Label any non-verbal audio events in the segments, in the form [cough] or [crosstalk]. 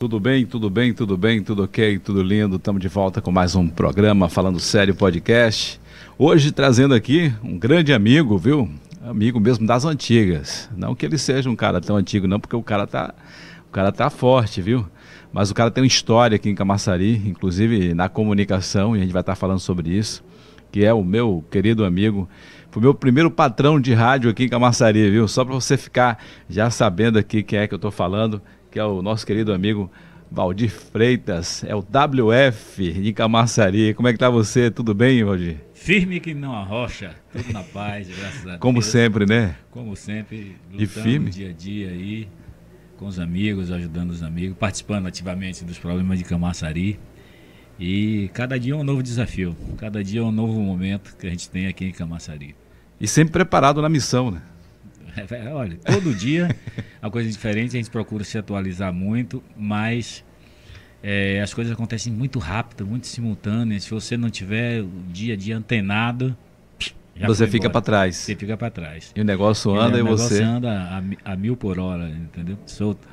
Tudo bem, tudo bem, tudo bem, tudo ok, tudo lindo. Estamos de volta com mais um programa Falando Sério Podcast. Hoje trazendo aqui um grande amigo, viu? Amigo mesmo das antigas. Não que ele seja um cara tão antigo, não, porque o cara tá, o cara tá forte, viu? Mas o cara tem uma história aqui em Camaçari, inclusive na comunicação, e a gente vai estar falando sobre isso, que é o meu querido amigo foi meu primeiro patrão de rádio aqui em Camaçari, viu? Só para você ficar já sabendo aqui quem é que eu estou falando que é o nosso querido amigo Valdir Freitas, é o WF de Camaçari. Como é que tá você? Tudo bem, Valdir? Firme que não arrocha, tudo na paz, graças a Deus. Como sempre, né? Como sempre, lutando e firme. dia a dia aí, com os amigos, ajudando os amigos, participando ativamente dos problemas de Camaçari. E cada dia é um novo desafio, cada dia é um novo momento que a gente tem aqui em Camaçari. E sempre preparado na missão, né? É, é, olha, todo dia é uma coisa diferente, a gente procura se atualizar muito, mas é, as coisas acontecem muito rápido, muito simultâneas. Se você não tiver o dia a dia antenado, você fica para trás. Você fica para trás. E o negócio anda e, e você. O negócio anda a, a, mil por hora, entendeu? Solta.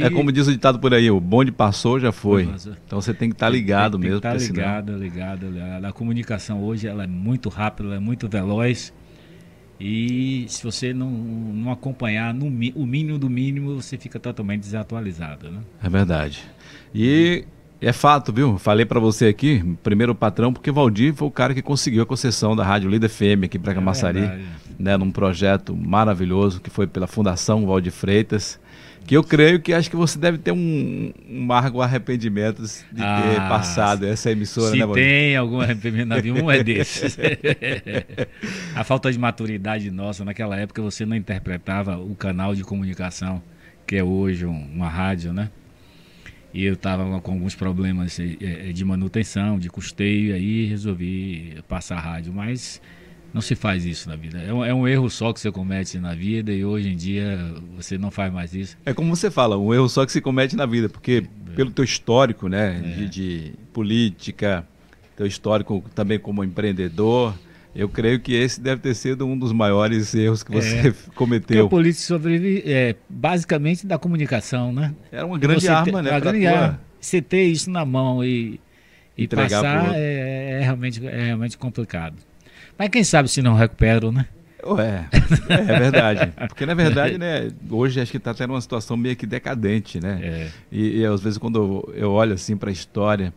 É como diz o ditado por aí, o bonde passou, já foi. Então você tem que estar tá ligado tem, mesmo. Tem que estar tá ligado, senão... ligado, ligado. A comunicação hoje ela é muito rápida, ela é muito veloz. E se você não, não acompanhar no, o mínimo do mínimo, você fica totalmente desatualizado. Né? É verdade. E é fato, viu? Falei para você aqui, primeiro patrão, porque Valdir foi o cara que conseguiu a concessão da Rádio Líder FM aqui para Camaçari, é né, num projeto maravilhoso que foi pela Fundação Valdir Freitas que eu creio que acho que você deve ter um, um amargo arrependimento de ah, ter passado essa emissora, se né, Se tem algum arrependimento na vida, um é desses. [laughs] a falta de maturidade nossa, naquela época você não interpretava o canal de comunicação, que é hoje uma rádio, né? E eu estava com alguns problemas eh, eh, de manutenção, de custeio, e aí resolvi passar a rádio, mas não se faz isso na vida. É um, é um, erro só que você comete na vida e hoje em dia você não faz mais isso. É como você fala, um erro só que se comete na vida, porque é. pelo teu histórico, né, é. de, de, política, teu histórico também como empreendedor, eu creio que esse deve ter sido um dos maiores erros que você é. [laughs] cometeu. Porque o político sobrevive é, basicamente da comunicação, né? Era uma grande você arma, né? Uma grande tua... arma. Você ter isso na mão e, e passar é, é, realmente, é realmente complicado. Mas quem sabe se não recupero, né? Ué, é verdade. Porque na verdade, né, hoje acho que está tendo uma situação meio que decadente, né? É. E, e, às vezes quando eu olho assim para a história,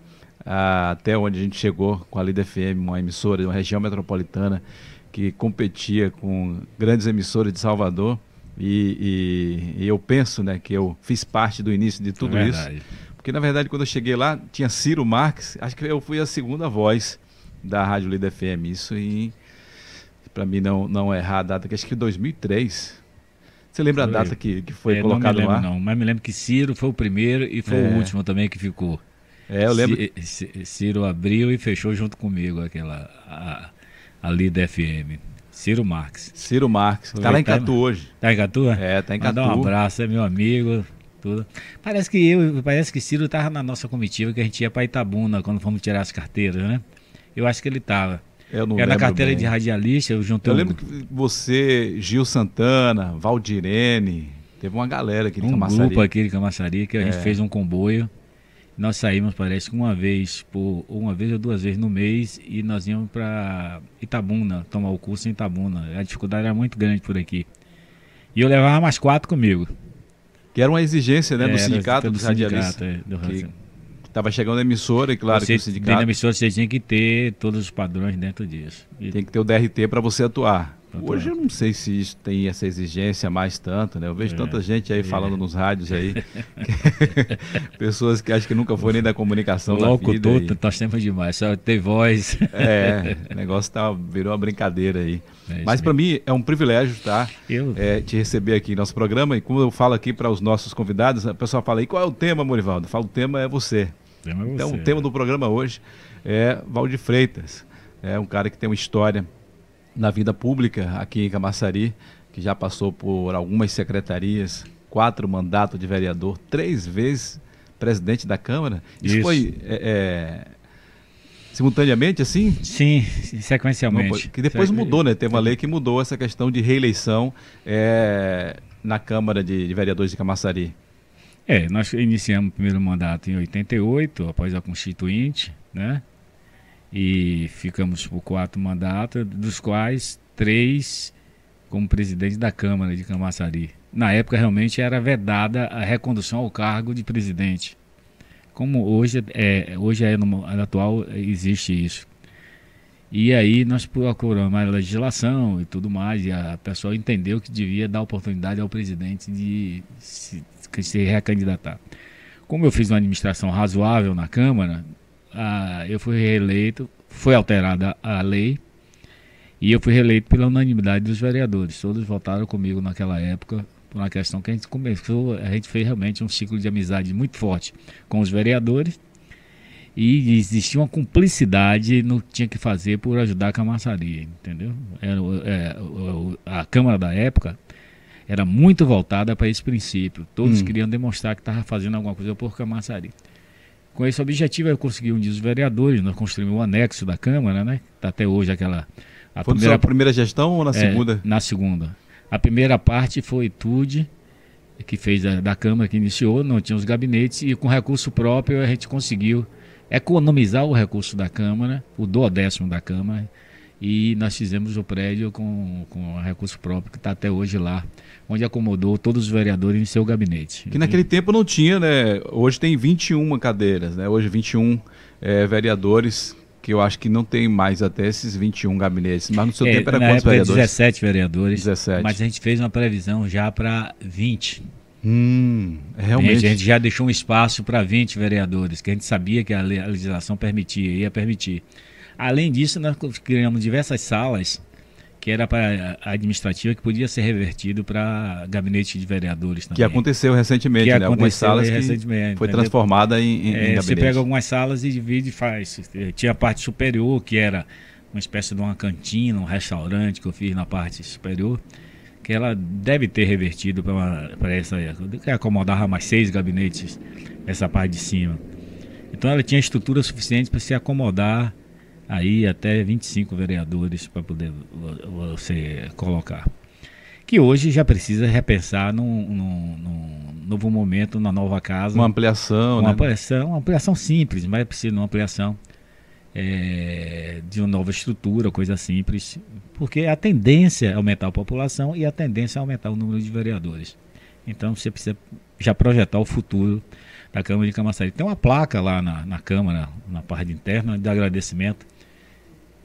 até onde a gente chegou com a Lida FM, uma emissora de uma região metropolitana que competia com grandes emissoras de Salvador, e, e, e eu penso, né, que eu fiz parte do início de tudo é isso. Porque na verdade quando eu cheguei lá tinha Ciro Marques, acho que eu fui a segunda voz da Rádio Líder FM. Isso em, para mim não, não errar a data, que acho que 2003. Você lembra foi. a data que, que foi é, colocado não me lembro, Não, mas me lembro que Ciro foi o primeiro e foi é. o último também que ficou. É, eu lembro. Ciro abriu e fechou junto comigo aquela a, a Líder FM. Ciro Marques. Ciro Marques. Está lá em Catu hoje. Está em Catu? É, tá em Catu. Dá um abraço, é meu amigo. Tudo. Parece que eu, parece que Ciro estava na nossa comitiva que a gente ia para Itabuna quando fomos tirar as carteiras, né? Eu acho que ele estava. Eu não Era na carteira bem. de radialista, eu juntei Eu lembro que você, Gil Santana, Valdirene, teve uma galera aqui de um Camaçari. Um grupo aqui de Camaçari que a gente é. fez um comboio. Nós saímos, parece que uma vez por uma vez ou duas vezes no mês e nós íamos para Itabuna, tomar o curso em Itabuna. A dificuldade era muito grande por aqui. E eu levava mais quatro comigo. Que era uma exigência, né, é, do sindicato dos radialistas. É, do que, Estava chegando a emissora, e claro você, que o sindicato. Na emissora você tinha que ter todos os padrões dentro disso. E... Tem que ter o DRT para você atuar. Hoje eu não sei se isso tem essa exigência mais tanto, né? Eu vejo é, tanta gente aí é. falando nos rádios aí. [laughs] [laughs] pessoas que acham que nunca foi nem da comunicação Louco, na vida. Nós temos demais, só ter voz. É, [laughs] o negócio tá, virou uma brincadeira aí. É Mas para mim é um privilégio, tá? Eu... É, te receber aqui no nosso programa. E como eu falo aqui para os nossos convidados, a pessoa fala aí, qual é o tema, Morivaldo? Fala, o tema é você. É então, o tema do programa hoje é Valdir Freitas. É um cara que tem uma história na vida pública aqui em Camaçari, que já passou por algumas secretarias, quatro mandatos de vereador, três vezes presidente da Câmara. Isso, Isso. foi é, é, simultaneamente assim? Sim, sequencialmente. Que depois mudou, né? Teve uma lei que mudou essa questão de reeleição é, na Câmara de, de Vereadores de Camaçari. É, nós iniciamos o primeiro mandato em 88, após a Constituinte, né? E ficamos por quatro mandatos, dos quais três como presidente da Câmara de Camaçari. Na época, realmente, era vedada a recondução ao cargo de presidente. Como hoje é, hoje é no, no atual, existe isso. E aí nós procuramos a legislação e tudo mais, e a pessoa entendeu que devia dar oportunidade ao presidente de se, se recandidatar. Como eu fiz uma administração razoável na Câmara, eu fui reeleito, foi alterada a lei, e eu fui reeleito pela unanimidade dos vereadores. Todos votaram comigo naquela época, por uma questão que a gente começou, a gente fez realmente um ciclo de amizade muito forte com os vereadores e existia uma cumplicidade no que tinha que fazer por ajudar a camaçaria, entendeu? Era, é, a Câmara da época era muito voltada para esse princípio. Todos hum. queriam demonstrar que estava fazendo alguma coisa por camaçaria. Com esse objetivo, eu consegui unir os vereadores, nós construímos o anexo da Câmara, né? Está até hoje aquela... A foi primeira, primeira gestão ou na é, segunda? Na segunda. A primeira parte foi Tude, que fez a, da Câmara, que iniciou, não tinha os gabinetes, e com recurso próprio a gente conseguiu economizar o recurso da Câmara, o duodécimo da Câmara, e nós fizemos o prédio com, com recurso próprio, que está até hoje lá, onde acomodou todos os vereadores em seu gabinete. Que naquele tempo não tinha, né? Hoje tem 21 cadeiras, né? Hoje 21 é, vereadores, que eu acho que não tem mais até esses 21 gabinetes. Mas no seu é, tempo era quantos vereadores? 17 vereadores. 17. Mas a gente fez uma previsão já para 20. Hum, realmente. A gente já deixou um espaço para 20 vereadores, que a gente sabia que a legislação permitia, ia permitir. Além disso, nós criamos diversas salas que era para administrativa que podia ser revertido para gabinete de vereadores também. Que aconteceu recentemente, que né? Algumas salas que recentemente, foi entendeu? transformada em, em, é, gabinete. Você pega algumas salas e divide e faz. Tinha a parte superior, que era uma espécie de uma cantina, um restaurante que eu fiz na parte superior que ela deve ter revertido para essa que acomodava mais seis gabinetes essa parte de cima. Então ela tinha estrutura suficiente para se acomodar aí até 25 vereadores para poder você colocar. Que hoje já precisa repensar num, num, num novo momento, na nova casa. Uma ampliação, uma né? Ampliação, uma ampliação simples, mas precisa de uma ampliação é, de uma nova estrutura, coisa simples, porque a tendência é aumentar a população e a tendência é aumentar o número de vereadores. Então você precisa já projetar o futuro da Câmara de Camaçari. Tem uma placa lá na, na Câmara, na parte interna, de agradecimento,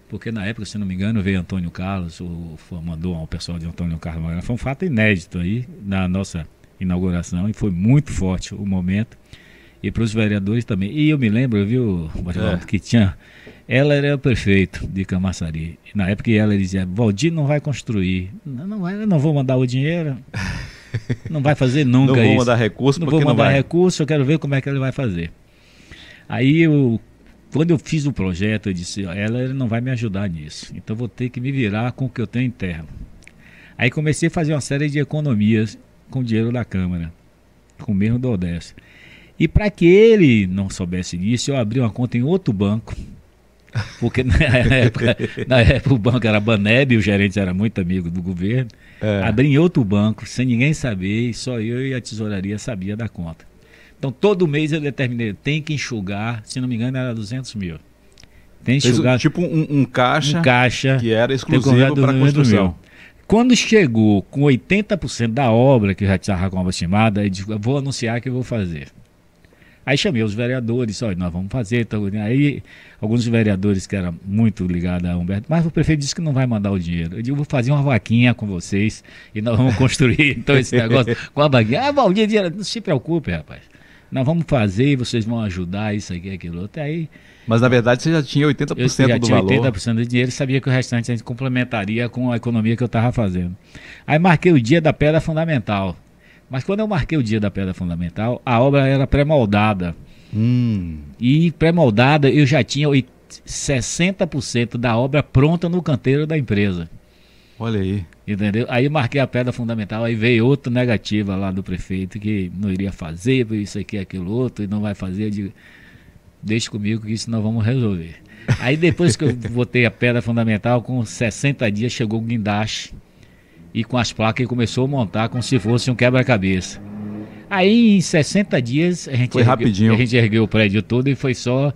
porque na época, se não me engano, veio Antônio Carlos, o, mandou ao pessoal de Antônio Carlos, foi um fato inédito aí na nossa inauguração e foi muito forte o momento e para os vereadores também. E eu me lembro, viu, é. que tinha. Ela era o prefeito de Camaçari. Na época ela dizia: Valdir não vai construir. Não, não, vai, não vou mandar o dinheiro. [laughs] Não vai fazer nunca não isso. Não vou mandar recurso, não vou mandar não recurso, eu quero ver como é que ele vai fazer. Aí eu, quando eu fiz o projeto, eu disse: ela não vai me ajudar nisso. Então vou ter que me virar com o que eu tenho interno. Aí comecei a fazer uma série de economias com o dinheiro da Câmara, com o mesmo do Odessa. E para que ele não soubesse disso, eu abri uma conta em outro banco. Porque na [laughs] época, na época o banco era Baneb, o gerente era muito amigo do governo. É. Abri em outro banco, sem ninguém saber, e só eu e a tesouraria sabia da conta. Então todo mês eu determinei, tem que enxugar, se não me engano era 200 mil. Tem que enxugar. Tipo um, um, caixa, um caixa que era exclusivo para construção. Quando chegou com 80% da obra, que eu já estava com a estimada, eu disse, vou anunciar que eu vou fazer. Aí chamei os vereadores, olha, nós vamos fazer. Então, aí alguns vereadores que eram muito ligados a Humberto, mas o prefeito disse que não vai mandar o dinheiro. Eu digo, vou fazer uma vaquinha com vocês e nós vamos construir [laughs] então esse negócio com a vaquinha. Ah, Valdir, dinheiro, não se preocupe, rapaz. Nós vamos fazer e vocês vão ajudar isso aqui, aquilo outro. Aí, mas na verdade você já tinha 80% eu já do tinha valor. 80% do dinheiro e sabia que o restante a gente complementaria com a economia que eu estava fazendo. Aí marquei o dia da pedra fundamental. Mas quando eu marquei o dia da pedra fundamental, a obra era pré-moldada. Hum. E pré-moldada eu já tinha 60% da obra pronta no canteiro da empresa. Olha aí. Entendeu? Aí marquei a pedra fundamental, aí veio outra negativa lá do prefeito que não iria fazer, isso aqui, aquilo outro, e não vai fazer. Eu digo, deixe comigo que isso nós vamos resolver. Aí depois que eu [laughs] botei a pedra fundamental, com 60 dias chegou o guindaste e com as placas ele começou a montar como se fosse um quebra-cabeça. Aí em 60 dias a gente, foi ergueu, rapidinho. a gente ergueu o prédio todo e foi só.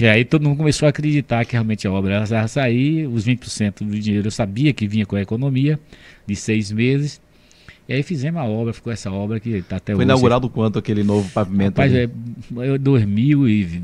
E aí todo mundo começou a acreditar que realmente a obra ia sair, os 20% do dinheiro eu sabia que vinha com a economia de seis meses. E aí fizemos a obra, ficou essa obra que está até foi hoje. Foi inaugurado quanto aquele novo pavimento? Rapaz, é, é 2000 e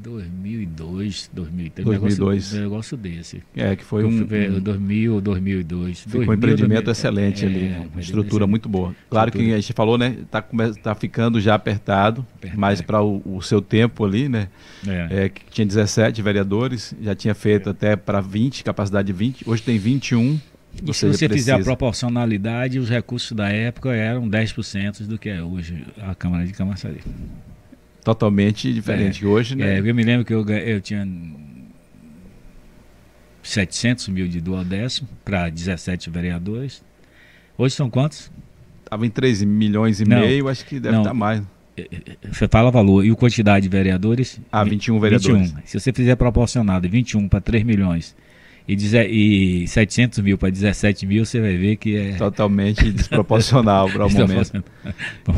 2002, 2003, 2002. Um negócio, desse. É, que foi um... 2000 ou 2002. Ficou um empreendimento 2000, excelente é, ali, é, uma estrutura muito boa. Claro estrutura. que a gente falou, né, tá, tá ficando já apertado, apertado. mas para o, o, seu tempo ali, né, é. que tinha 17 vereadores, já tinha feito É. até para 20, capacidade de 20, hoje tem 21. E se você precisa. fizer a proporcionalidade, os recursos da época eram 10% do que é hoje a Câmara de Camaçari totalmente diferente. É, hoje, né? É, eu me lembro que eu, eu tinha 700 mil de dual décimo para 17 vereadores. Hoje são quantos? Estava em 3 milhões e não, meio, acho que deve estar tá mais. Você fala valor. E o quantidade de vereadores? Ah, 21 vereadores. 21. Se você fizer proporcionado 21 para 3 milhões e, e 700 mil para 17 mil, você vai ver que é. Totalmente [laughs] desproporcional para o momento.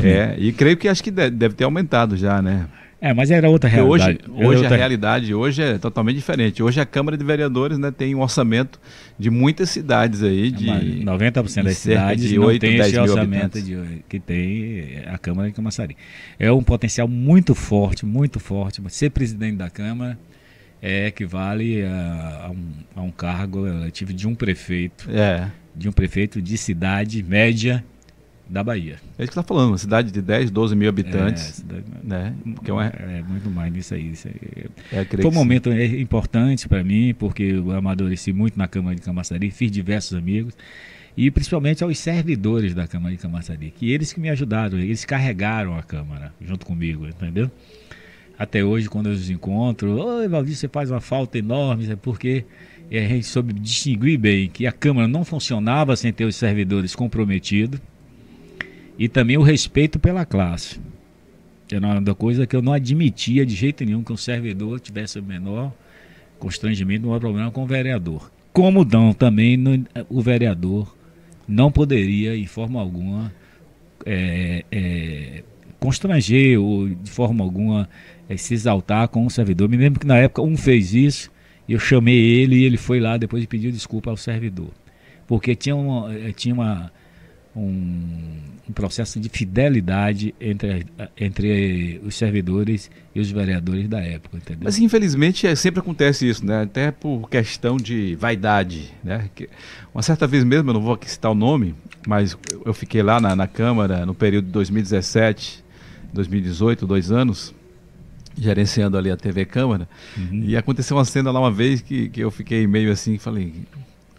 é, e creio que acho que deve ter aumentado já, né? É, mas era outra realidade. Porque hoje, hoje outra... a realidade hoje é totalmente diferente. Hoje a Câmara de Vereadores né, tem um orçamento de muitas cidades aí, de 90% das cidades de 8, não tem esse orçamento de, que tem a Câmara de Camaçari. É um potencial muito forte, muito forte. Ser presidente da Câmara é, equivale a, a, um, a um cargo eletivo de um prefeito. É. De um prefeito de cidade média da Bahia. É isso que você está falando, uma cidade de 10, 12 mil habitantes. É, cidade, né? Porque é, uma... é, muito mais nisso aí. Isso aí. É, Foi um momento sim. importante para mim, porque eu amadureci muito na Câmara de Camaçari, fiz diversos amigos. E principalmente aos servidores da Câmara de Camaçari, que eles que me ajudaram, eles carregaram a Câmara junto comigo, entendeu? Até hoje, quando eu os encontro, oi Valdir, você faz uma falta enorme, porque a gente soube distinguir bem que a Câmara não funcionava sem ter os servidores comprometidos e também o respeito pela classe. Era uma coisa que eu não admitia de jeito nenhum que um servidor tivesse o menor constrangimento, não há problema com o vereador. Como não, também no, o vereador não poderia, em forma alguma, é, é, constranger ou de forma alguma é, se exaltar com o servidor. Me lembro que na época um fez isso, eu chamei ele e ele foi lá depois e pediu desculpa ao servidor. Porque tinha, uma, tinha uma, um, um processo de fidelidade entre, entre os servidores e os vereadores da época, entendeu? Mas infelizmente é, sempre acontece isso, né? Até por questão de vaidade, né? Que, uma certa vez mesmo, eu não vou aqui citar o nome, mas eu fiquei lá na, na Câmara no período de 2017, 2018, dois anos, gerenciando ali a TV Câmara, uhum. e aconteceu uma cena lá uma vez que, que eu fiquei meio assim, falei,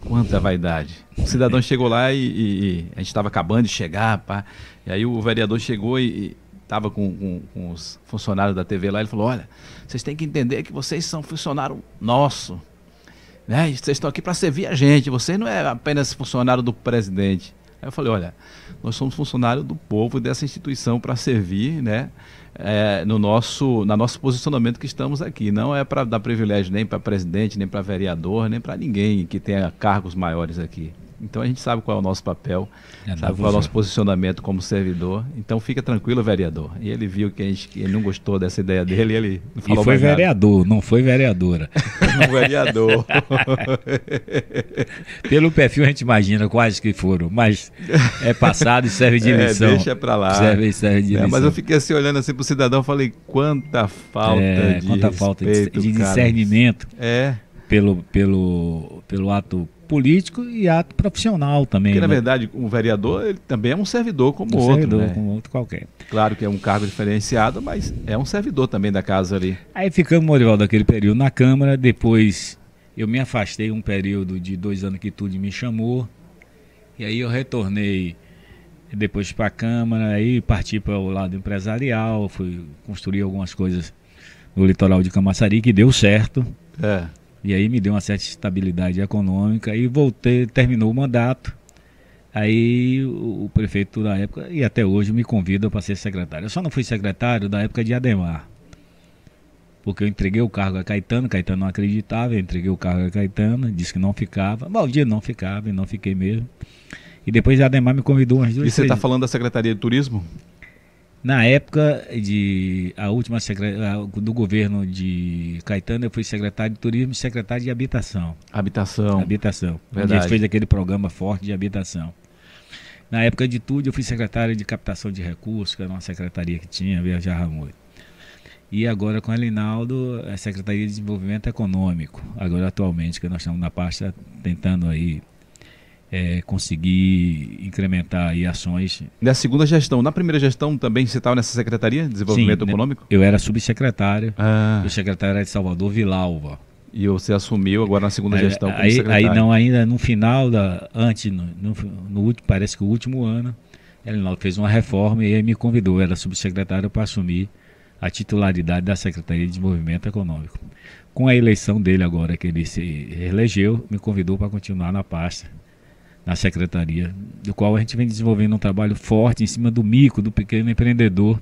quanta vaidade. O cidadão [laughs] chegou lá e, e, e a gente estava acabando de chegar, pá, e aí o vereador chegou e estava com, com, com, os funcionários da TV lá, ele falou, olha, vocês têm que entender que vocês são funcionário nosso, né? Vocês estão aqui para servir a gente, você não é apenas funcionário do presidente. Aí eu falei, olha, nós somos funcionários do povo dessa instituição para servir, né? É, no nosso, na nosso posicionamento que estamos aqui. Não é para dar privilégio nem para presidente, nem para vereador, nem para ninguém que tenha cargos maiores aqui. Então a gente sabe qual é o nosso papel, é, sabe qual é o nosso posicionamento como servidor. Então fica tranquilo, vereador. E ele viu que, a gente, ele não gostou dessa ideia dele e ele não falou E foi vereador, nada. não foi vereadora. [laughs] um vereador. [laughs] Pelo perfil a gente imagina quais que foram, mas é passado e serve de [laughs] lição. É, deixa pra lá. Serve, serve de é, lição. Mas eu fiquei assim olhando assim pro cidadão, falei quanta falta é, de quanta respeito, falta de, de discernimento. É. Pelo, pelo, pelo ato político e ato profissional também. Porque, né? na verdade, o vereador ele também é um servidor como um outro. servidor né? como outro qualquer. Claro que é um cargo diferenciado, mas é um servidor também da casa ali. Aí ficamos, Morival, daquele período na Câmara, depois eu me afastei um período de dois anos que tudo me chamou, e aí eu retornei depois para a Câmara, aí parti para o lado empresarial, fui construir algumas coisas no litoral de Camaçari, que deu certo. É. E aí me deu uma certa estabilidade econômica e voltei, terminou o mandato. Aí o, prefeito da época, e até hoje, me convida para ser secretário. Eu só não fui secretário da época de Ademar. Porque eu entreguei o cargo a Caetano, Caetano não acreditava, eu entreguei o cargo a Caetano, disse que não ficava. Bom, o dia não ficava e não fiquei mesmo. E depois Ademar me convidou umas duas E você está falando da Secretaria de Turismo? Na época de a última do governo de Caetano, eu fui secretário de Turismo e secretário de Habitação. Habitação. Habitação. Verdade. A gente fez aquele programa forte de habitação. Na época de tudo, eu fui secretário de captação de recursos, que era uma secretaria que tinha, viajava muito. E agora com a Linaldo, a Secretaria de Desenvolvimento Econômico, agora atualmente, que nós estamos na pasta tentando aí é, conseguir incrementar aí ações. Na segunda gestão, na primeira gestão também você estava nessa Secretaria de Desenvolvimento Sim, Econômico? Eu era subsecretário, ah. o secretário era de Salvador, Vilalva. E você assumiu agora na segunda aí, gestão como aí, secretário? Aí não, ainda no final, da, antes, no, no, no último, parece que o último ano, ele fez uma reforma e aí me convidou, era subsecretário para assumir a titularidade da Secretaria de Desenvolvimento Econômico. Com a eleição dele agora, que ele se reelegeu, me convidou para continuar na pasta na secretaria, do qual a gente vem desenvolvendo um trabalho forte em cima do mico, do pequeno empreendedor,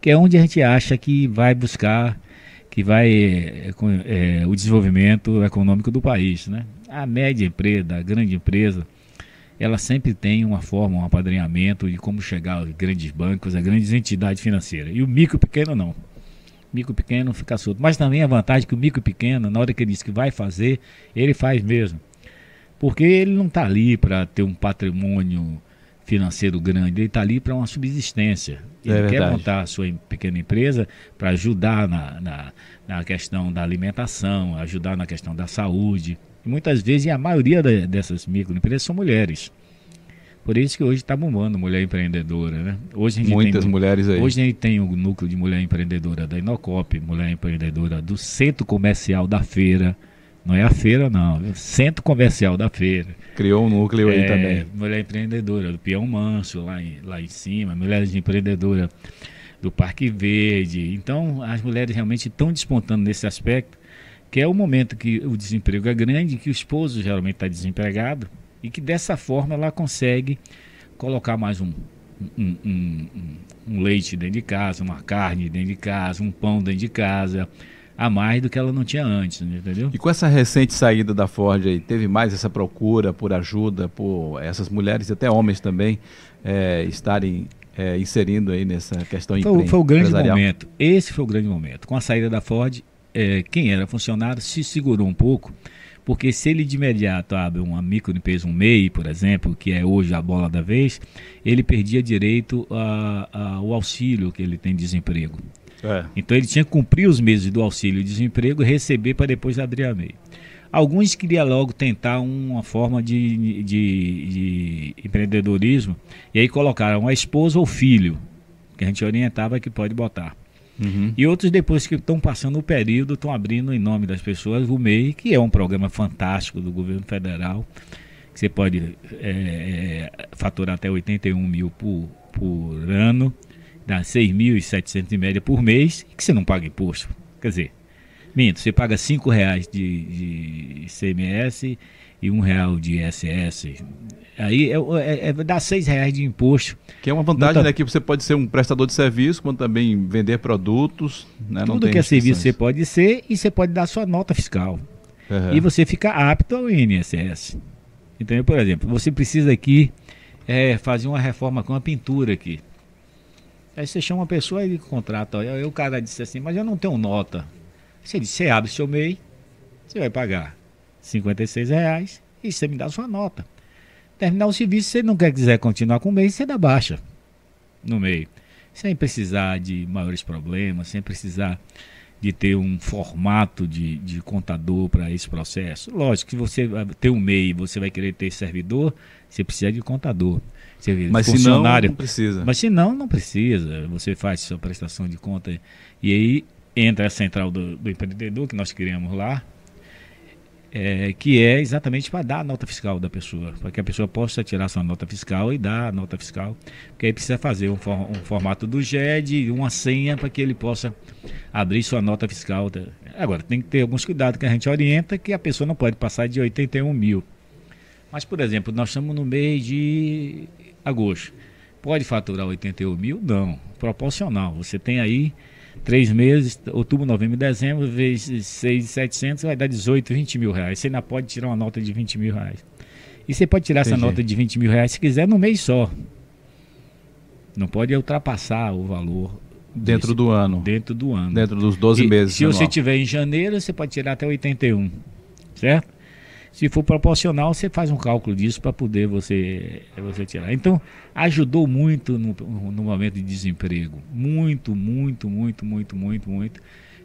que é onde a gente acha que vai buscar, que vai é, o desenvolvimento econômico do país. Né? A média empresa, a grande empresa, ela sempre tem uma forma, um apadrinhamento de como chegar aos grandes bancos, a grandes entidades financeiras. E o micro pequeno não. Micro pequeno fica solto. Mas também a vantagem é que o micro pequeno, na hora que ele diz que vai fazer, ele faz mesmo. Porque ele não está ali para ter um patrimônio financeiro grande, ele está ali para uma subsistência. É ele é quer montar a sua pequena empresa para ajudar na, na, na, questão da alimentação, ajudar na questão da saúde. E muitas vezes, a maioria de, dessas microempresas são mulheres. Por isso que hoje está bombando mulher empreendedora, né? Hoje Muitas tem, mulheres aí. Hoje a gente tem o núcleo de mulher empreendedora da Inocop, mulher empreendedora do Centro Comercial da Feira, não é a feira, não. É o centro comercial da feira. Criou um núcleo é, aí também. Mulher empreendedora do Peão Manso, lá em, lá em cima. Mulheres empreendedoras do Parque Verde. Então, as mulheres realmente estão despontando nesse aspecto, que é o momento que o desemprego é grande, que o esposo geralmente está desempregado, e que dessa forma ela consegue colocar mais um, um, um, um leite dentro de casa, uma carne dentro de casa, um pão dentro de casa a mais do que ela não tinha antes, entendeu? E com essa recente saída da Ford aí, teve mais essa procura por ajuda, por essas mulheres e até homens também é, estarem é, inserindo aí nessa questão foi, foi o grande momento. Esse foi o grande momento. Com a saída da Ford, é, quem era funcionário se segurou um pouco, porque se ele de imediato abre uma microempresa, um MEI, por exemplo, que é hoje a bola da vez, ele perdia direito ao auxílio que ele tem de desemprego. É. Então ele tinha que cumprir os meses do auxílio desemprego e receber para depois abrir a MEI. Alguns queriam logo tentar uma forma de, de, de, empreendedorismo e aí colocaram a esposa ou filho, que a gente orientava que pode botar. Uhum. E outros, depois que estão passando o período, estão abrindo em nome das pessoas o MEI, que é um programa fantástico do governo federal, que você pode é, é faturar até 81 mil por, por ano dá 6.700 em média por mês e que você não paga imposto. Quer dizer, minto, você paga 5 reais de, de ICMS e um real de ISS. Aí é, é, é, dá 6 reais de imposto. Que é uma vantagem, né? Que você pode ser um prestador de serviço, como também vender produtos. Né? Tudo que é serviço você pode ser e você pode dar sua nota fiscal. Uhum. E você fica apto ao INSS. Então, por exemplo, você precisa aqui é, fazer uma reforma com a pintura aqui. Aí você chama uma pessoa e contrata. Aí o cara disse assim, mas eu não tenho nota. Você disse, você abre seu MEI, você vai pagar 56 reais e você me dá sua nota. Terminar o serviço, se você não quer quiser continuar com o MEI, você dá baixa no meio. Sem precisar de maiores problemas, sem precisar de ter um formato de, de contador para esse processo. Lógico que você ter um MEI, você vai querer ter servidor, você precisa de contador. Mas funcionário. se não, não precisa. Mas se não, não precisa. Você faz sua prestação de conta e aí entra a central do, do empreendedor que nós criamos lá, é, que é exatamente para dar a nota fiscal da pessoa, para que a pessoa possa tirar sua nota fiscal e dar a nota fiscal, porque aí precisa fazer um, for, um formato do GED, uma senha para que ele possa abrir sua nota fiscal. Agora, tem que ter alguns cuidados que a gente orienta, que a pessoa não pode passar de 81 mil. Mas, por exemplo, nós estamos no mês de agosto. Pode faturar 81 mil? Não. Proporcional. Você tem aí três meses, outubro, novembro e dezembro, vezes 6,700 vai dar 18, 20 mil reais. Você ainda pode tirar uma nota de 20 mil reais. E você pode tirar Entendi. essa nota de 20 mil reais se quiser no mês só. Não pode ultrapassar o valor. Dentro desse, do ano. Dentro do ano. Dentro dos 12 e, meses. Se anual. você tiver em janeiro, você pode tirar até 81. Certo? Se for proporcional, você faz um cálculo disso para poder você, você tirar. Então, ajudou muito no, no momento de desemprego. Muito, muito, muito, muito, muito, muito.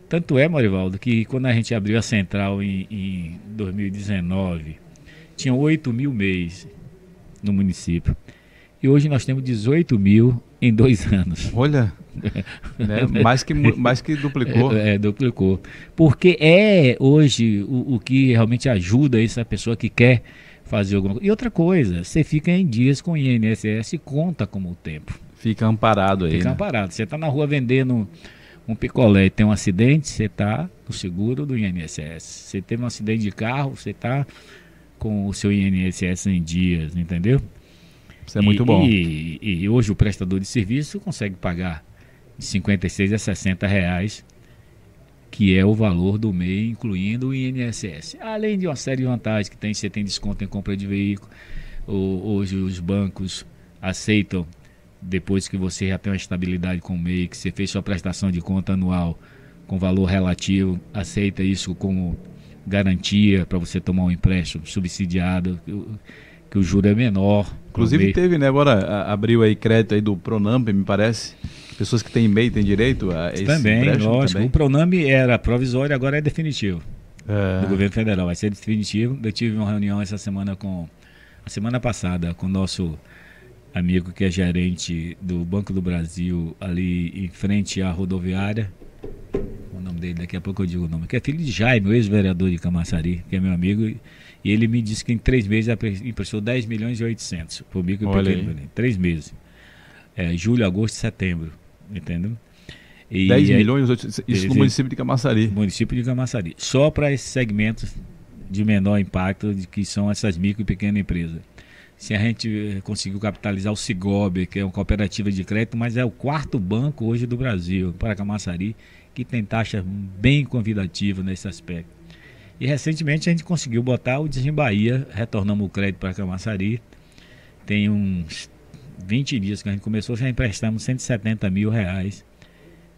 Tanto é, Marivaldo, que quando a gente abriu a central em, em 2019, tinha 8 mil mês no município. E hoje nós temos 18 mil em dois [laughs] anos. Olha, né? mais, que, mais que duplicou. É, é, duplicou. Porque é hoje o, o que realmente ajuda essa pessoa que quer fazer alguma coisa. E outra coisa, você fica em dias com o INSS e conta como o tempo. Fica amparado aí. Fica né? amparado. Você está na rua vendendo um picolé e tem um acidente, você está no seguro do INSS. Você teve um acidente de carro, você está com o seu INSS em dias, entendeu? Isso é muito bom. E, e, hoje o prestador de serviço consegue pagar de 56 a 60 reais, que é o valor do MEI, incluindo o INSS. Além de uma série de vantagens que tem, você tem desconto em compra de veículo. Hoje os bancos aceitam, depois que você já tem uma estabilidade com o MEI, que você fez sua prestação de conta anual com valor relativo, aceita isso como garantia para você tomar um empréstimo subsidiado que o juro é menor. Inclusive teve, né, agora abriu aí crédito aí do Pronamp, me parece. Pessoas que têm e-mail têm direito a esse Também, lógico. Também. O Pronamp era provisório, agora é definitivo. É. Do governo federal, vai ser definitivo. Eu tive uma reunião essa semana com a semana passada com o nosso amigo que é gerente do Banco do Brasil ali em frente à rodoviária. O nome dele, daqui a pouco eu digo o nome, que é filho de Jaime, o ex-vereador de Camaçari, que é meu amigo e ele me disse que em três meses emprestou 10 milhões e 800 por micro e pequeno. Três meses. É, julho, agosto e setembro. Entendeu? E 10 milhões, isso ele, no município de Camaçari. Município de Camaçari. Só para esses segmentos de menor impacto, de, que são essas micro e pequenas empresas. Se a gente eh, conseguiu capitalizar o Cigob, que é uma cooperativa de crédito, mas é o quarto banco hoje do Brasil, para Camaçari, que tem taxa bem convidativa nesse aspecto. E recentemente a gente conseguiu botar o Bahia, retornamos o crédito para Camaçari. Tem uns 20 dias que a gente começou, já emprestamos 170 mil reais,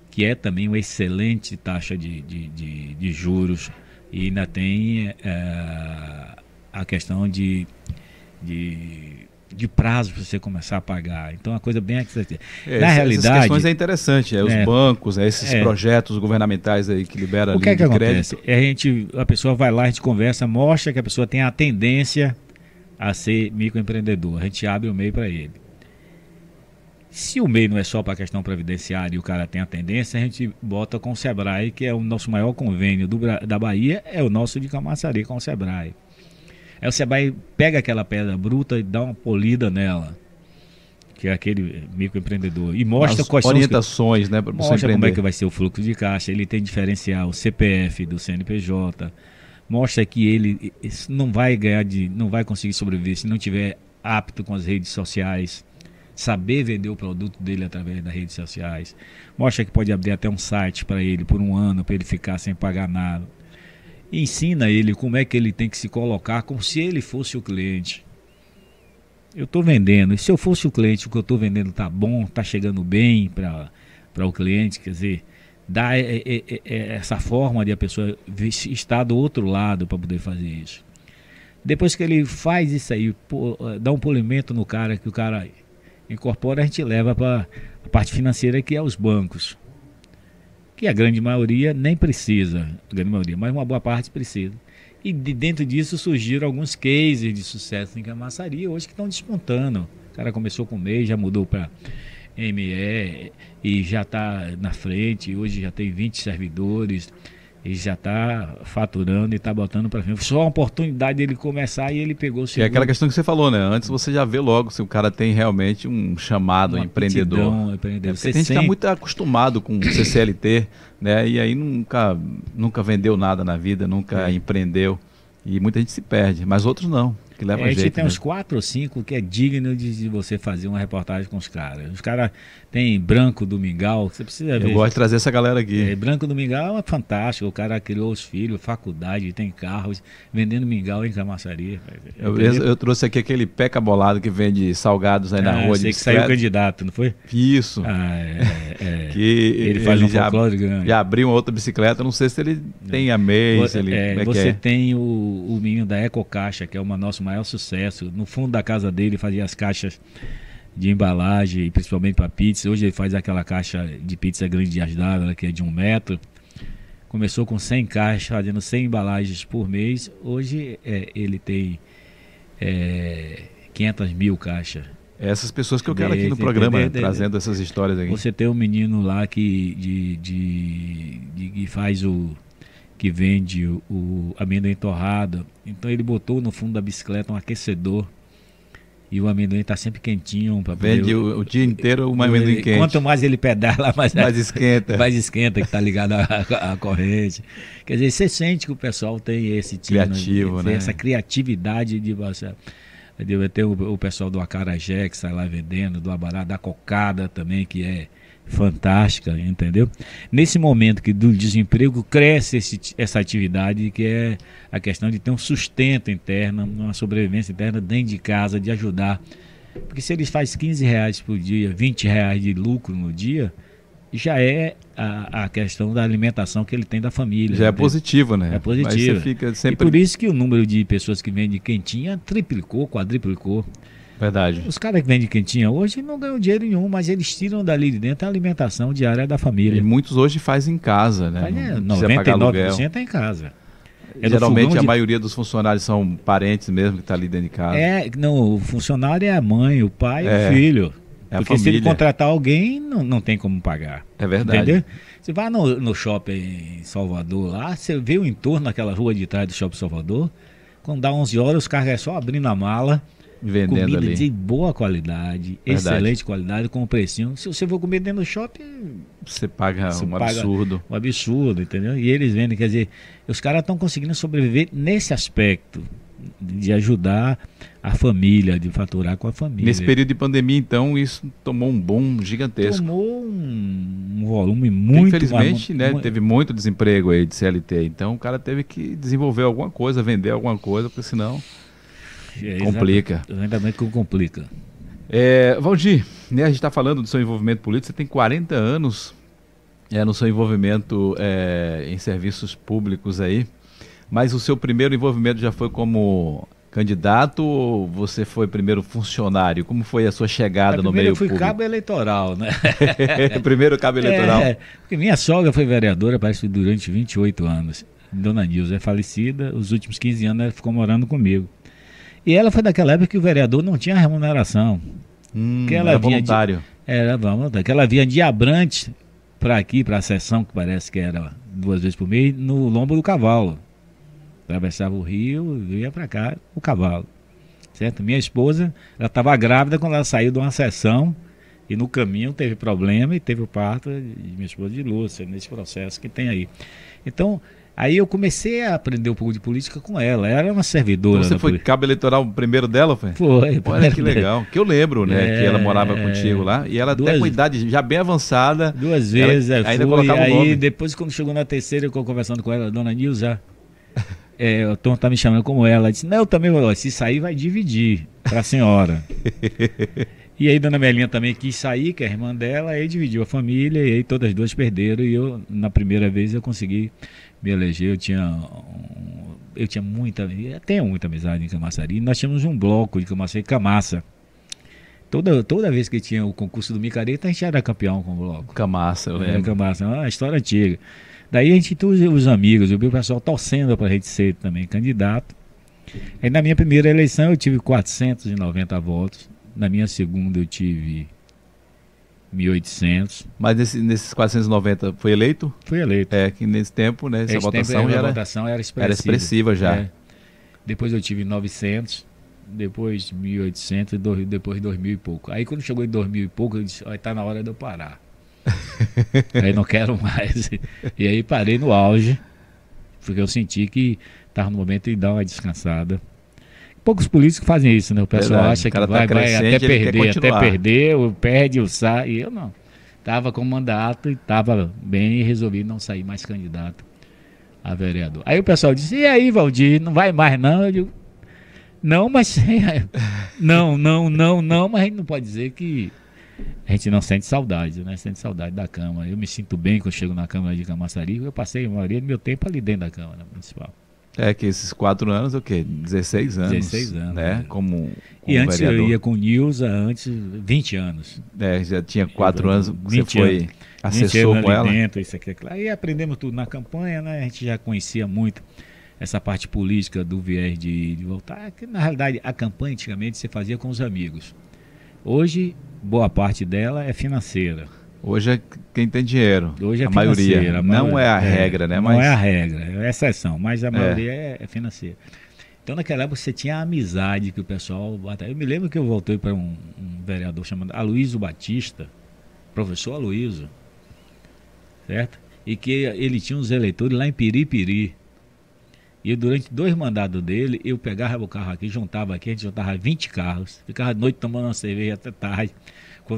que é também uma excelente taxa de, de, de, de juros. E ainda tem é, a questão de, de de prazo para você começar a pagar. Então, é uma coisa bem é, Na realidade, essas questões é interessante, é, os é, bancos, é, esses é, projetos governamentais aí que libera o que é que acontece? É a gente, a pessoa vai lá, a gente conversa, mostra que a pessoa tem a tendência a ser microempreendedor. A gente abre o meio para ele. Se o meio não é só para a questão previdenciária e o cara tem a tendência, a gente bota com o Sebrae, que é o nosso maior convênio do, da Bahia, é o nosso de Camaçari com o Sebrae. Aí você vai, pega aquela pedra bruta e dá uma polida nela. Que é aquele microempreendedor. E mostra As quais orientações, são os, né? Para mostra como é que vai ser o fluxo de caixa. Ele tem diferencial, o CPF do CNPJ. Mostra que ele não vai ganhar de. não vai conseguir sobreviver se não tiver apto com as redes sociais saber vender o produto dele através das redes sociais. Mostra que pode abrir até um site para ele por um ano, para ele ficar sem pagar nada ensina ele como é que ele tem que se colocar como se ele fosse o cliente. Eu estou vendendo, e se eu fosse o cliente, o que eu estou vendendo está bom, está chegando bem para o cliente, quer dizer, dá é, é, é, é, essa forma de a pessoa estar do outro lado para poder fazer isso. Depois que ele faz isso aí, pô, dá um polimento no cara, que o cara incorpora, a gente leva para a parte financeira que é os bancos que a grande maioria nem precisa, a grande maioria, mas uma boa parte precisa. E de dentro disso surgiram alguns cases de sucesso em camaçaria hoje que estão despontando. O cara começou com MEI, já mudou para ME e já está na frente, hoje já tem 20 servidores e já está faturando e está botando para frente. Só a oportunidade dele começar e ele pegou o segundo. É aquela questão que você falou, né? Antes você já vê logo se o cara tem realmente um chamado um empreendedor. empreendedor. É, você a gente está muito acostumado com CCLT, né? E aí nunca, nunca vendeu nada na vida, nunca é. empreendeu. E muita gente se perde, mas outros não. que leva É, a gente tem né? uns quatro ou cinco que é digno de, de você fazer uma reportagem com os caras. Os caras tem Branco do Mingau, você precisa ver. Eu gosto de trazer essa galera aqui. É, Branco do Mingau é fantástico. O cara criou os filhos, faculdade, tem carros, vendendo mingau em camaçaria. Eu, eu trouxe aqui aquele peca bolado que vende salgados aí na Ah, rua de sei que saiu candidato, não foi? Isso. Ah, é, é. [laughs] Que Ele faz um já, grande. já abriu uma outra bicicleta, não sei se ele tem a MEI, se ele, É, é você é. tem o, o menino da Eco Caixa, que é o nosso maior sucesso. No fundo da casa dele fazia as caixas de embalagem, principalmente para pizza. Hoje ele faz aquela caixa de pizza grande de d'água, que é de um metro. Começou com 100 caixas, fazendo 100 embalagens por mês. Hoje é, ele tem é, 500 mil caixas. Essas pessoas que eu quero aqui no programa, né, trazendo essas histórias aqui. Você tem um menino lá que, de, de, de- que faz o. que vende o, o amendoim torrado. Então ele botou no fundo da bicicleta um aquecedor. E o amendoim está sempre quentinho. Pra Vende o, o dia inteiro uma amendoim ele- quente. Quanto mais ele pedala, [laughs] mais, mais esquenta. mais esquenta que está ligado à, à corrente. Quer dizer, você sente que o pessoal tem esse tipo Criativo, tem né? essa criatividade de você. Ter o, o pessoal do Acarajé que sai lá vendendo, do Abará, da Cocada também, que é fantástica, entendeu? Nesse momento que do desemprego cresce esse- essa atividade que é a questão de ter um sustento interno, uma sobrevivência interna dentro de casa, de ajudar. Porque se eles fazem 15 reais por dia, 20 reais de lucro no dia, já é a, a questão da alimentação que ele tem da família. Já é entendeu? positivo, né? É positivo. fica E sempre. por isso que o número de pessoas que vendem quentinha triplicou, quadriplicou. Verdade. Os caras que vendem quentinha hoje não ganham dinheiro nenhum, mas eles tiram dali de dentro a alimentação diária da E família. muitos hoje fazem em casa, né? Mas é, não precisa pagar aluguel. 99% é em casa. É Geralmente a de- maioria dos funcionários são parentes mesmo que está ali dentro de casa. É, não, o funcionário é a mãe, o pai e É, o filho. é a Porque se ele contratar alguém, não, não tem como pagar. É verdade. Entendeu? Você vai no, no shopping em Salvador lá, você vê o entorno daquela rua de trás do shopping Salvador. Quando dá 11 horas, os caras é só abrindo a mala, Vendendo comida ali. de boa qualidade, Verdade. excelente qualidade, com precinho. Se você for comer dentro do shopping, Você paga Você um paga- absurdo. um absurdo, entendeu? E eles vendem, quer dizer, os caras estão conseguindo sobreviver nesse aspecto de ajudar a família, de faturar com a família. Nesse período de pandemia, então, isso tomou um boom gigantesco. tomou um, um volume muito Infelizmente, mais- né, mu- teve muito desemprego aí de CLT. Então, o cara teve que desenvolver alguma coisa, vender alguma coisa, porque senão É, complica. Exatamente que complica. É, Valdir, né, a gente está falando do seu envolvimento político. Você tem 40 anos é, no seu envolvimento é, em serviços públicos aí, mas o seu primeiro envolvimento já foi como candidato ou você foi primeiro funcionário? Como foi a sua chegada no meio eu fui público? cabo eleitoral, né? [laughs] primeiro cabo eleitoral. É, porque minha sogra foi vereadora, parece que durante 28 anos. Dona Nilza é falecida, os últimos 15 anos ela ficou morando comigo. E ela foi daquela época que o vereador não tinha remuneração. Hum, que ela era vinha de- voluntário. Era, vamos, que ela vinha de Abrantes para aqui, para a sessão, que parece que era duas vezes por mês, no lombo do cavalo. Atravessava o rio e ia para cá, o cavalo. Certo? Minha esposa, ela estava grávida quando ela saiu de uma sessão e no caminho teve problema e teve o parto de minha esposa de Lúcia, nesse processo que tem aí. Então, aí eu comecei a aprender um pouco de política com ela. Ela era uma servidora. Você da foi política. cabo eleitoral primeiro dela, foi? Foi. Olha que legal. Que eu lembro, né? É, que ela morava contigo lá. E ela até duas- com idade já bem avançada. Duas Ela vezes, é, ainda fui, colocava o aí nome. depois quando chegou na terceira, eu conversando com ela, dona Nilza, [laughs] é, o Tom tá me chamando como ela, ela disse, não, eu também vou, se sair vai dividir pra senhora. [laughs] e aí dona Melinha também quis sair, que é a irmã dela, aí dividiu a família, e aí todas as duas perderam, e eu, na primeira vez, eu consegui me eleger, eu tinha... um- eu tinha muita, eu tenho muita amizade em Camaçari, e nós tínhamos um bloco de Camaçari, Camaça. Toda, toda vez que tinha o concurso do Micareta, a gente era campeão com o bloco. Camassa, eu É, lembro. Camaça, é uma história antiga. Daí a gente tinha os, os amigos, eu vi o pessoal torcendo para a gente ser também candidato. Aí na minha primeira eleição eu tive 490 votos, na minha segunda eu tive 1.800, Mas nesse- nesses 490 foi eleito? fui eleito. É, que nesse tempo, né? Essa Esse votação tempo, já a era, votação era expressiva. era expressiva já. É. Depois eu tive 900, depois 1.800 e do- depois 2.000 e pouco. Aí quando chegou em 2.000 e pouco, eu disse, olha, tá na hora de eu parar. [laughs] aí não quero mais. E aí parei no auge, porque eu senti que estava no momento de dar uma descansada. Poucos políticos fazem isso, né? O pessoal Verdade. acha O que cara tá vai, vai até perder, até perder, perde, ou sai. E eu não. Tava com mandato e tava bem e resolvi não sair mais candidato a vereador. Aí o pessoal disse, e aí, Valdir, não vai mais não? Eu digo, não, mas [laughs] não, não, não, não, mas a gente não pode dizer que a gente não sente saudade, né? Sente saudade da Câmara. Eu me sinto bem quando chego na Câmara de Camaçari, eu passei a maioria do meu tempo ali dentro da Câmara Municipal. É que esses quatro anos, o quê? 16 anos. 16 anos, Né? né? Como, E como antes vereador. eu ia com Nilza, antes 20 anos. É, já tinha quatro anos, você 20 foi anos. 20 assessor anos com ela. dentro, isso aqui, aquilo. Aí aprendemos tudo na campanha, né? A gente já conhecia muito essa parte política do viés de, de voltar. Que, na realidade, a campanha antigamente você fazia com os amigos. Hoje, boa parte dela é financeira. Hoje é quem tem dinheiro. Hoje é a maioria. a não maioria- é a regra, né? Não Mas é a regra, é a exceção, mas a maioria é, é financeira. Então naquela época você tinha a amizade que o pessoal. Eu me lembro que eu voltei para um, um vereador chamado Aloysio Batista, professor Aloysio, certo? E que ele tinha uns eleitores lá em Piripiri. E durante dois mandados dele, eu pegava o carro aqui, juntava aqui, a gente juntava 20 carros, ficava à noite tomando uma cerveja até tarde.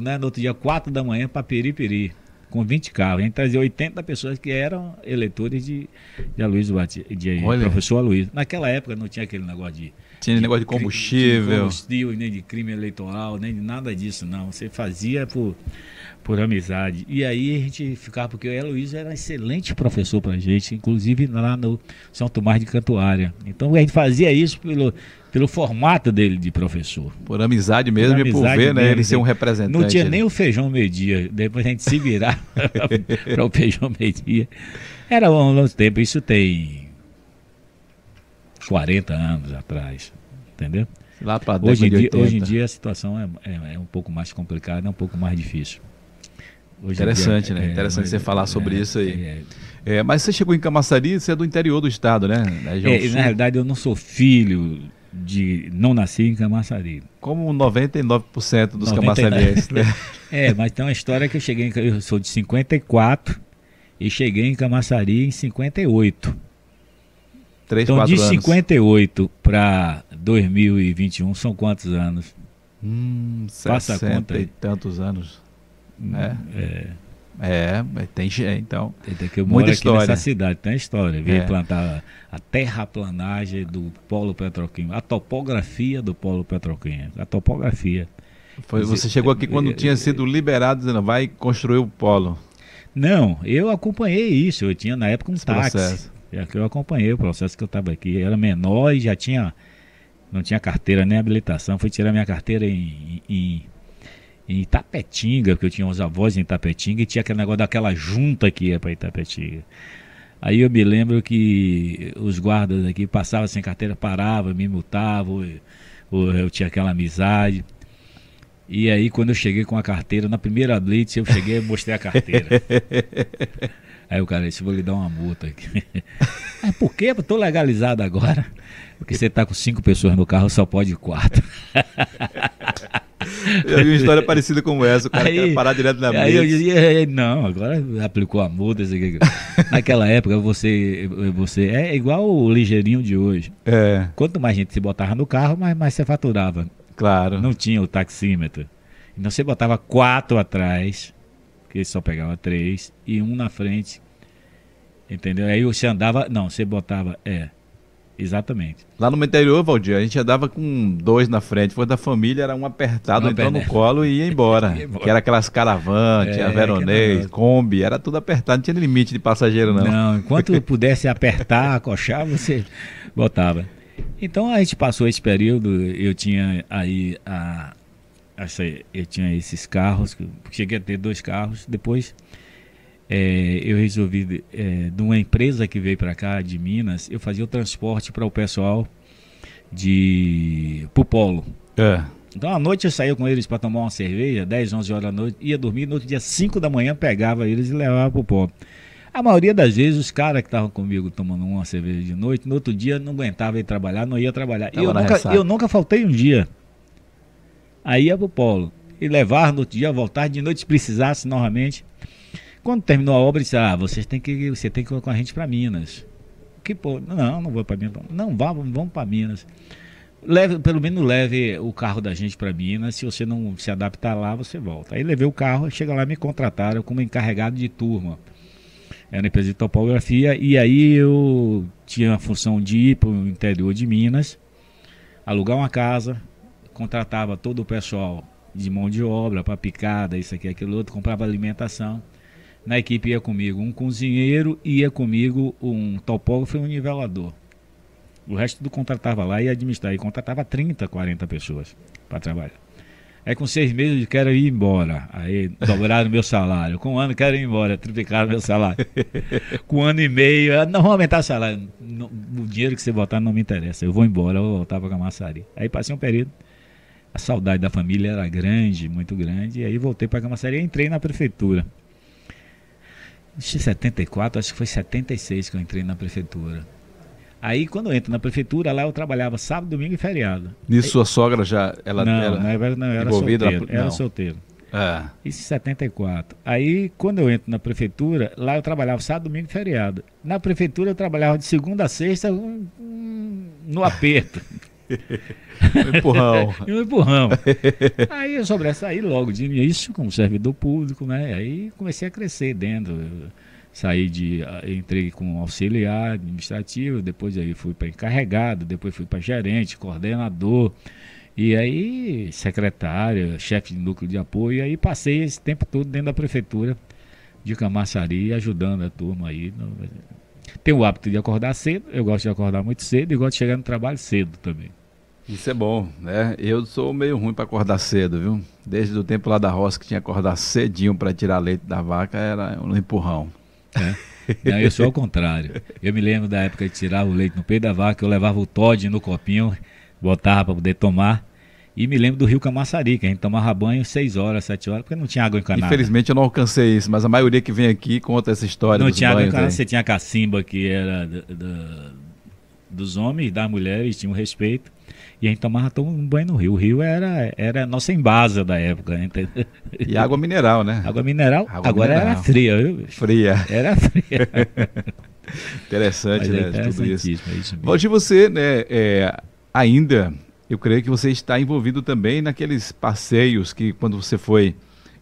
Era no outro dia, 4 da manhã, para Piripiri, com 20 carros. A gente trazia 80 pessoas que eram eleitores de, de Aloysio Batista, de Olha. professor Aloysio. Naquela época não tinha aquele negócio de tinha negócio de cri- de combustível. combustível, nem de crime eleitoral, nem de nada disso, não. Você fazia por, por amizade. E aí a gente ficava, porque o Heloísio era um excelente professor pra gente, inclusive lá no São Tomás de Cantuária. Então a gente fazia isso pelo, pelo formato dele de professor. Por amizade mesmo e por amizade ver, né? Ele ser um representante. Não tinha ali. nem o feijão meio-dia, depois a gente se virava [laughs] para o feijão meio-dia. Era um longo tempo, isso tem 40 anos atrás, entendeu? Lá década Hoje em, dia, 80. hoje em dia a situação é, é- é um pouco mais complicada, é um pouco mais difícil. Hoje Interessante, dia, né? Interessante você falar sobre isso aí. é, É, mas você chegou em Camaçari, você é do interior do estado, né? É, na realidade, eu não sou filho de. Não nasci em Camaçari. Como 99% dos 99. camaçarienses, né? [laughs] É, mas tem uma história que eu cheguei. Em, eu sou de 54 e cheguei em Camaçari em 58. 3, Então, 4 de anos. 58 para 2021 são quantos anos? Hum, Faça a 60 conta aí. e tantos anos. É. É, É, mas tem gente, então. Até que eu Muita história. nessa cidade, tem história. Veio É. plantar a terraplanagem do polo petroquímico, a topografia do polo petroquímico, a topografia. Foi, você chegou aqui quando é, tinha é, sido liberado, dizendo, vai construir o polo. Não, eu acompanhei isso, eu tinha na época um Esse táxi. processo. É que eu acompanhei o processo que eu estava aqui. Eu era menor e já tinha. Não tinha carteira nem habilitação. Fui tirar minha carteira em, em, em Itapetinga, porque eu tinha uns avós em Itapetinga e tinha aquele negócio daquela junta que ia para Itapetinga. Aí eu me lembro que os guardas aqui passavam sem carteira, paravam, me multavam, e- ou eu tinha aquela amizade. E aí, quando eu cheguei com a carteira, na primeira blitz, eu cheguei e mostrei a carteira. [laughs] Aí o cara disse, vou lhe dar uma multa aqui. [laughs] Mas por quê? Eu tô legalizado agora. Porque você tá com cinco pessoas no carro, só pode quatro. [laughs] Eu vi uma história parecida com essa, o cara Aí- quer parar direto na Aí eu mesa. dizia, "É, não, agora aplicou a multa. aqui." Naquela época você, você é igual o ligeirinho de hoje. É, Quanto mais gente se botava no carro, mais, mais você faturava. claro. Não tinha o taxímetro. Então você botava quatro atrás, que só pegava três, e um na frente. Entendeu? Aí você andava. Não, você botava. É. Exatamente. Lá no meu interior, Valdir, a gente andava com dois na frente. Foi da família, era um apertado, Um entrou no colo e ia embora. [laughs] Ia embora. Que era aquelas caravan, É, Veronês, negócio. Kombi, era tudo apertado, não tinha limite de passageiro, não. Não, enquanto [laughs] pudesse apertar, acochar, você botava. Então a gente passou esse período, eu tinha aí a, essa- eu tinha esses carros, cheguei a ter dois carros, depois eh, eu resolvi, eh, de uma empresa que veio para cá, de Minas, eu fazia o transporte para o pessoal de pro polo. É. Então à noite eu saía com eles para tomar uma cerveja, 10, 11 horas da noite, ia dormir, no outro dia 5 da manhã pegava eles e levava pro polo. A maioria das vezes os caras que estavam comigo tomando uma cerveja de noite, no outro dia não aguentava ir trabalhar, não ia trabalhar. Tava eu nunca, ressaca. eu nunca faltei um dia. Aí ia pro polo. E levar no outro dia, voltar de noite se precisasse novamente. Quando terminou a obra, disse: Ah, vocês têm que, você tem que ir com a gente para Minas. Que pô, não, não vou para Minas. Não, vá, vamos para Minas. leve, pelo menos leve o carro da gente para Minas. Se você não se adaptar lá, você volta. Aí levei o carro, chega lá me contrataram como encarregado de turma. Era empresa de topografia e aí eu tinha a função de ir para o interior de Minas, alugar uma casa, contratava todo o pessoal de mão de obra para picada, isso aqui, aquilo outro, comprava alimentação. Na equipe ia comigo um cozinheiro, ia comigo um topógrafo e um nivelador. O resto do contratava lá e administrava. E contratava 30, 40 pessoas para trabalhar. Aí com seis meses eu quero ir embora. Aí dobraram meu salário. Com um ano quero ir embora, triplicaram meu salário. [laughs] com um ano e meio, não vou aumentar o salário. o dinheiro que você botar não me interessa. Eu vou embora, eu vou voltar para Camaçari. Aí passei um período. A saudade da família era grande, muito grande. E aí voltei para Camaçari e entrei na prefeitura. Em 74, acho que foi 76 que eu entrei na prefeitura. Aí quando eu entro na prefeitura, lá eu trabalhava sábado, domingo e feriado. Nisso sua sogra já ela não, era, não, era, não, era solteiro, era solteiro. É. Isso em 74. Aí, quando eu entro na prefeitura, lá eu trabalhava sábado, domingo e feriado. Na prefeitura eu trabalhava de segunda a sexta um, um, no aperto. [laughs] um empurrão. [laughs] um empurrão. Aí eu sobressaí logo de início como servidor público, né? Aí comecei a crescer dentro saí de entrei com auxiliar administrativo, depois aí fui para encarregado, depois fui para gerente, coordenador e aí secretário, chefe de núcleo de apoio, e aí passei esse tempo todo dentro da prefeitura de Camaçari, ajudando a turma aí. No... Tenho o hábito de acordar cedo, eu gosto de acordar muito cedo e gosto de chegar no trabalho cedo também. Isso é bom, né? Eu sou meio ruim para acordar cedo, viu? Desde o tempo lá da roça que tinha que acordar cedinho para tirar leite da vaca, era um empurrão. Né? Não, eu sou ao contrário. Eu me lembro da época de tirar o leite no peito da vaca, eu levava o Todd no copinho, botava para poder tomar. E me lembro do rio Camaçari, que a gente tomava banho 6 horas, 7 horas, porque não tinha água encanada. Infelizmente eu não alcancei isso, mas a maioria que vem aqui conta essa história. Não tinha água encanada, você tinha a cacimba que era do, do, dos homens das mulheres, tinha um respeito. E a gente tomava um banho no rio. O rio era, era a nossa embasa da época. Entendeu? E água mineral, né? Água mineral. Água agora mineral. era fria, viu? Fria. Era fria. [laughs] interessante, Mas né? É tudo isso. É isso Valdir, você, né, é, ainda, eu creio que você está envolvido também naqueles passeios que quando você foi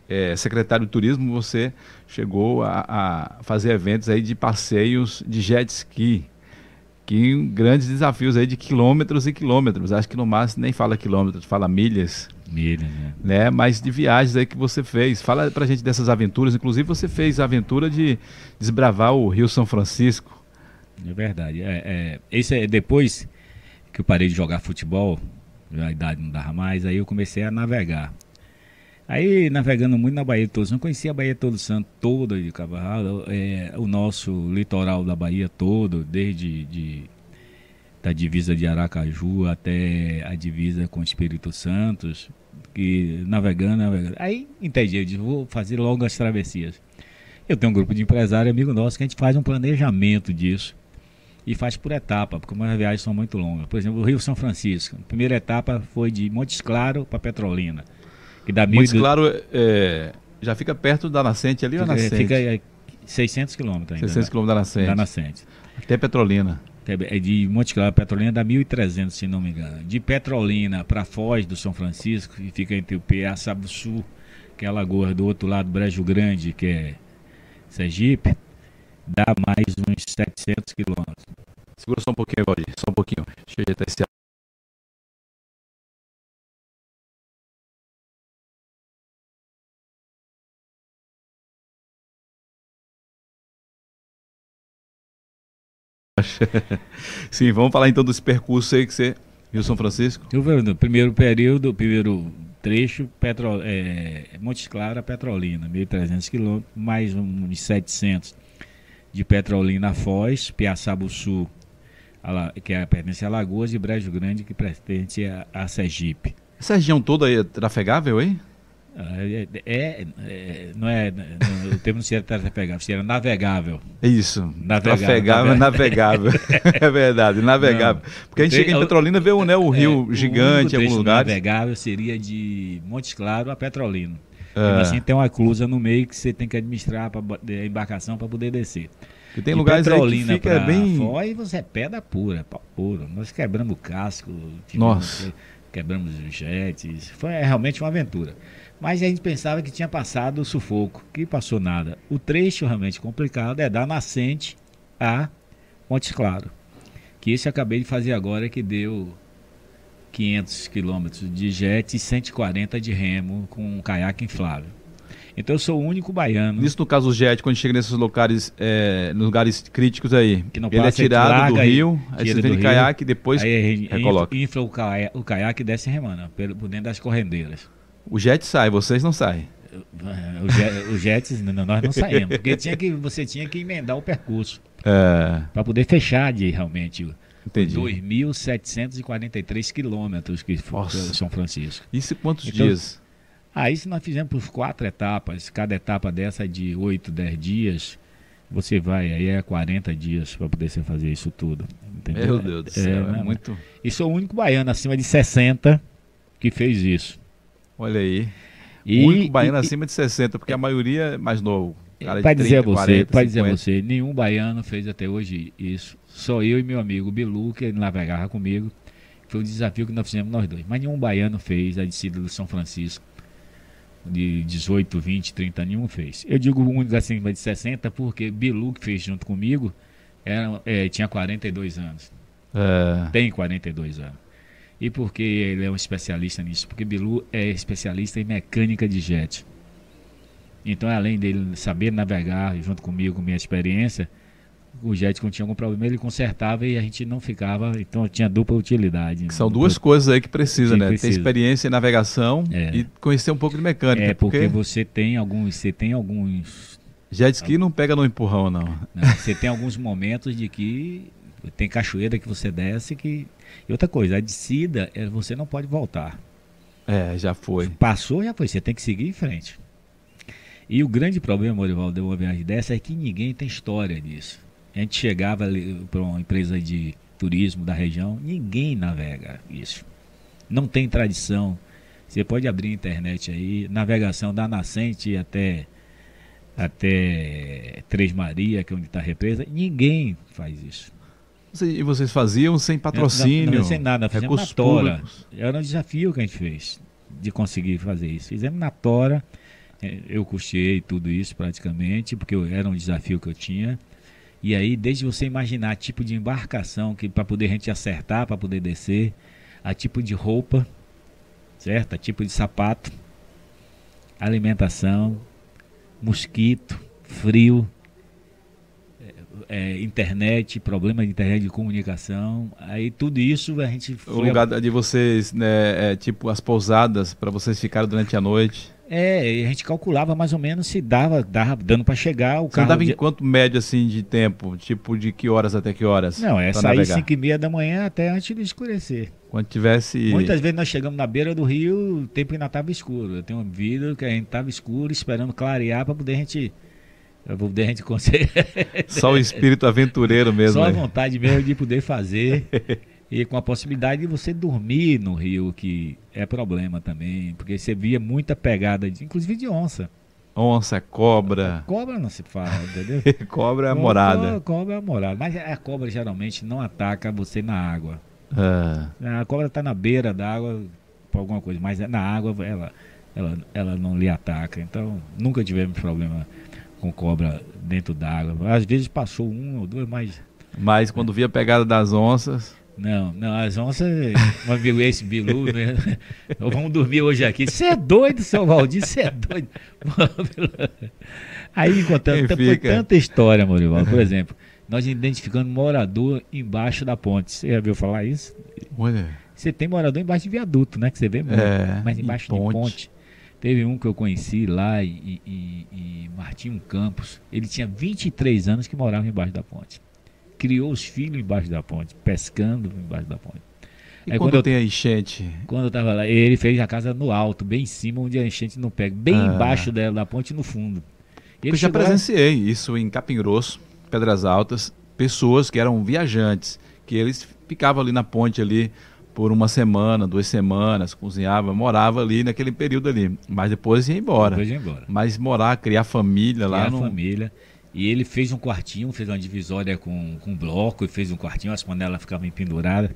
é, secretário de turismo, você chegou a, a fazer eventos aí de passeios de jet ski que grandes desafios aí de quilômetros e quilômetros. Acho que no máximo nem fala quilômetros, fala milhas. Milhas, né? né? Mas de viagens aí que você fez. Fala pra gente dessas aventuras. Inclusive você fez a aventura de desbravar o Rio São Francisco. É verdade. É, é, esse é depois que eu parei de jogar futebol, a idade não dava mais, aí eu comecei a navegar. Aí, navegando muito na Bahia de Todos Santos, conhecia a Bahia Todo Santo toda de Cavarral, é, o nosso litoral da Bahia todo, desde de, da divisa de Aracaju até a divisa com Espírito Santo, que navegando, navegando. Aí entendi, eu disse, vou fazer longas travessias. Eu tenho um grupo de empresários, amigo nosso, que a gente faz um planejamento disso e faz por etapa, porque as viagens são muito longas. Por exemplo, o Rio São Francisco, a primeira etapa foi de Montes Claro para Petrolina. Que dá Muito claro, é, já fica perto da nascente ali fica, ou nascente? Fica 600 quilômetros ainda. 600 quilômetros da nascente. Da nascente. Até Petrolina. É de Monte Claro, Petrolina dá 1.300, se não me engano. De Petrolina para Foz do São Francisco, que fica entre o Piaçaba Sul, que é a lagoa do outro lado, Brejo Grande, que é Sergipe, dá mais uns 700 quilômetros. Segura só um pouquinho, Valdir, só um pouquinho. Deixa eu ajeitar esse [laughs] Sim, vamos falar então desse percurso aí que você viu São Francisco. Eu no primeiro período, primeiro trecho, Petro, é, Montes Claros a Petrolina, 1.300 quilômetros, mais uns 700 de Petrolina a Foz, Piaçaba Sul, que é, pertence a Lagoas, e Brejo Grande, que pertence a, a Sergipe. Essa região toda aí é trafegável, hein? É, é, é, não é, não, o termo não seria trafegável, seria navegável. Isso, navegável, trafegável, navegável. [laughs] é verdade, navegável. Não, Porque a gente tem, chega em Petrolina e vê né, o rio é, gigante em alguns lugares. navegável seria de Montes Claros a Petrolina. É. assim tem uma clusa no meio que você tem que administrar a embarcação para poder descer. Porque tem lugares aí que fica bem... E você é pedra pura, pau puro. Nós quebramos o casco, Nossa. quebramos os jets. Foi realmente uma aventura. Mas a gente pensava que tinha passado o sufoco, que passou nada. O trecho realmente complicado é da nascente a Montes Claro. Que esse eu acabei de fazer agora, que deu 500 quilômetros de jet e 140 de remo com um caiaque inflável. Então eu sou o único baiano. Isso no caso do jet, quando chega nesses locais, é, nos lugares críticos aí, que não ele é tirado do rio, aí você vem de caiaque e depois aí recoloca. Infla o, caiaque, o caiaque e desce remando, por dentro das correndeiras. O jet sai, vocês não saem. O jet, o jet nós não saímos, porque tinha que, você tinha que emendar o percurso. É. Para poder fechar de realmente Entendi. 2.743 quilômetros que Nossa. São Francisco. Isso quantos Então, dias? Aí se nós fizemos por quatro etapas, cada etapa dessa é de 8, 10 dias, você vai, aí é 40 dias para poder você fazer isso tudo. Entendeu? Meu Deus do céu, é, né? muito. E sou o único baiano acima de 60 que fez isso. Olha aí. E, o único baiano e- acima de 60, porque a maioria é mais novo. Para dizer a 30, você, 40, para dizer a 50. você, nenhum baiano fez até hoje isso. Só eu e meu amigo Bilu, que ele navegava comigo. Foi um desafio que nós fizemos nós dois. Mas nenhum baiano fez a descida do São Francisco. De 18, 20, 30, nenhum fez. Eu digo único acima de 60 porque Bilu, que fez junto comigo, era, é, tinha 42 anos. É, Tem 42 anos. E porque ele é um especialista nisso? Porque Bilu é especialista em mecânica de jet. Então, além dele saber navegar junto comigo, com minha experiência, o jet quando tinha algum problema ele consertava e a gente não ficava, então tinha dupla utilidade. que são duas coisas aí que precisa, Que né? precisa. Ter experiência em navegação É. e conhecer um pouco de mecânica. É porque porque você tem alguns, você tem alguns, jet ski não pega no empurrão, não. né, você tem alguns momentos de que tem cachoeira que você desce que e outra coisa, a descida é, você não pode voltar. É, já foi. Passou, já foi. Você tem que seguir em frente. E o grande problema, Morival, de uma viagem dessa é que ninguém tem história disso. A gente chegava para uma empresa de turismo da região, ninguém navega isso. Não tem tradição. Você pode abrir a internet aí, navegação da nascente até até Três Maria, que é onde está a represa, ninguém faz isso. E vocês faziam sem patrocínio, Não, não, sem nada, fizemos na tora. públicos. Era um desafio que a gente fez de conseguir fazer isso. Fizemos na tora, eh, eu custeei tudo isso praticamente, porque era um desafio que eu tinha. E aí, desde você imaginar tipo de embarcação que para poder a gente acertar, para poder descer, a tipo de roupa, certo? A tipo de sapato, alimentação, mosquito, frio, é, internet, problema de internet de comunicação, aí tudo isso a gente O foi lugar de vocês, né, é, tipo as pousadas para vocês ficarem durante a noite. É, a gente calculava mais ou menos se dava, dava dando para chegar o Você carro. andava em quanto médio assim de tempo? Tipo de que horas até que horas? Não, é sair navegar? 5 e meia da manhã até antes de escurecer. Quando tivesse. Muitas vezes nós chegamos na beira do rio, o tempo ainda estava escuro. Eu tenho um vídeo que a gente estava escuro, esperando clarear para poder a gente. Pra poder a gente [laughs] conseguir. Só o espírito aventureiro mesmo. Só a né? vontade mesmo de poder fazer. [laughs] e com a possibilidade de você dormir no rio, que é problema também. Porque você via muita pegada, de, inclusive de onça. Onça, cobra. [laughs] Cobra não se fala, entendeu? [laughs] cobra é a morada. Cobra é a morada. Mas a cobra geralmente não ataca você na água. Ah, A cobra está na beira da água por alguma coisa, mas na água ela, ela, ela não lhe ataca. Então nunca tivemos problema com cobra dentro d'água. Às vezes passou um ou dois, mas mas quando via a pegada das onças. Não, não, as onças, uma esse bilu, né? [laughs] vamos dormir hoje aqui. Você é doido, seu Valdir, você é doido. [laughs] Aí contando, Quem foi tanta história, Morival. Por exemplo, nós identificando morador embaixo da ponte. Você já viu falar isso? Olha. Você tem morador embaixo de viaduto, né? Que você vê muito. É, mas em embaixo ponte. de ponte. Teve um que eu conheci lá em, em, em Martinho Campos. Ele tinha 23 anos que morava embaixo da ponte. Criou os filhos embaixo da ponte, pescando embaixo da ponte. E Aí quando, quando eu- tem a enchente? Quando eu tava lá, ele fez a casa no alto, bem em cima, onde a enchente não pega. Bem Ah. embaixo dela, da ponte, no fundo. Eu já chegou lá- presenciei isso em Capim Grosso, Pedras Altas, pessoas que eram viajantes, que eles ficavam ali na ponte ali por uma semana, duas semanas, cozinhava, morava ali naquele período ali, mas depois ia embora. Depois ia embora. Mas morar, criar família lá Lá não... família. E ele fez um quartinho, fez uma divisória com, com bloco e fez um quartinho, as panelas ficavam penduradas.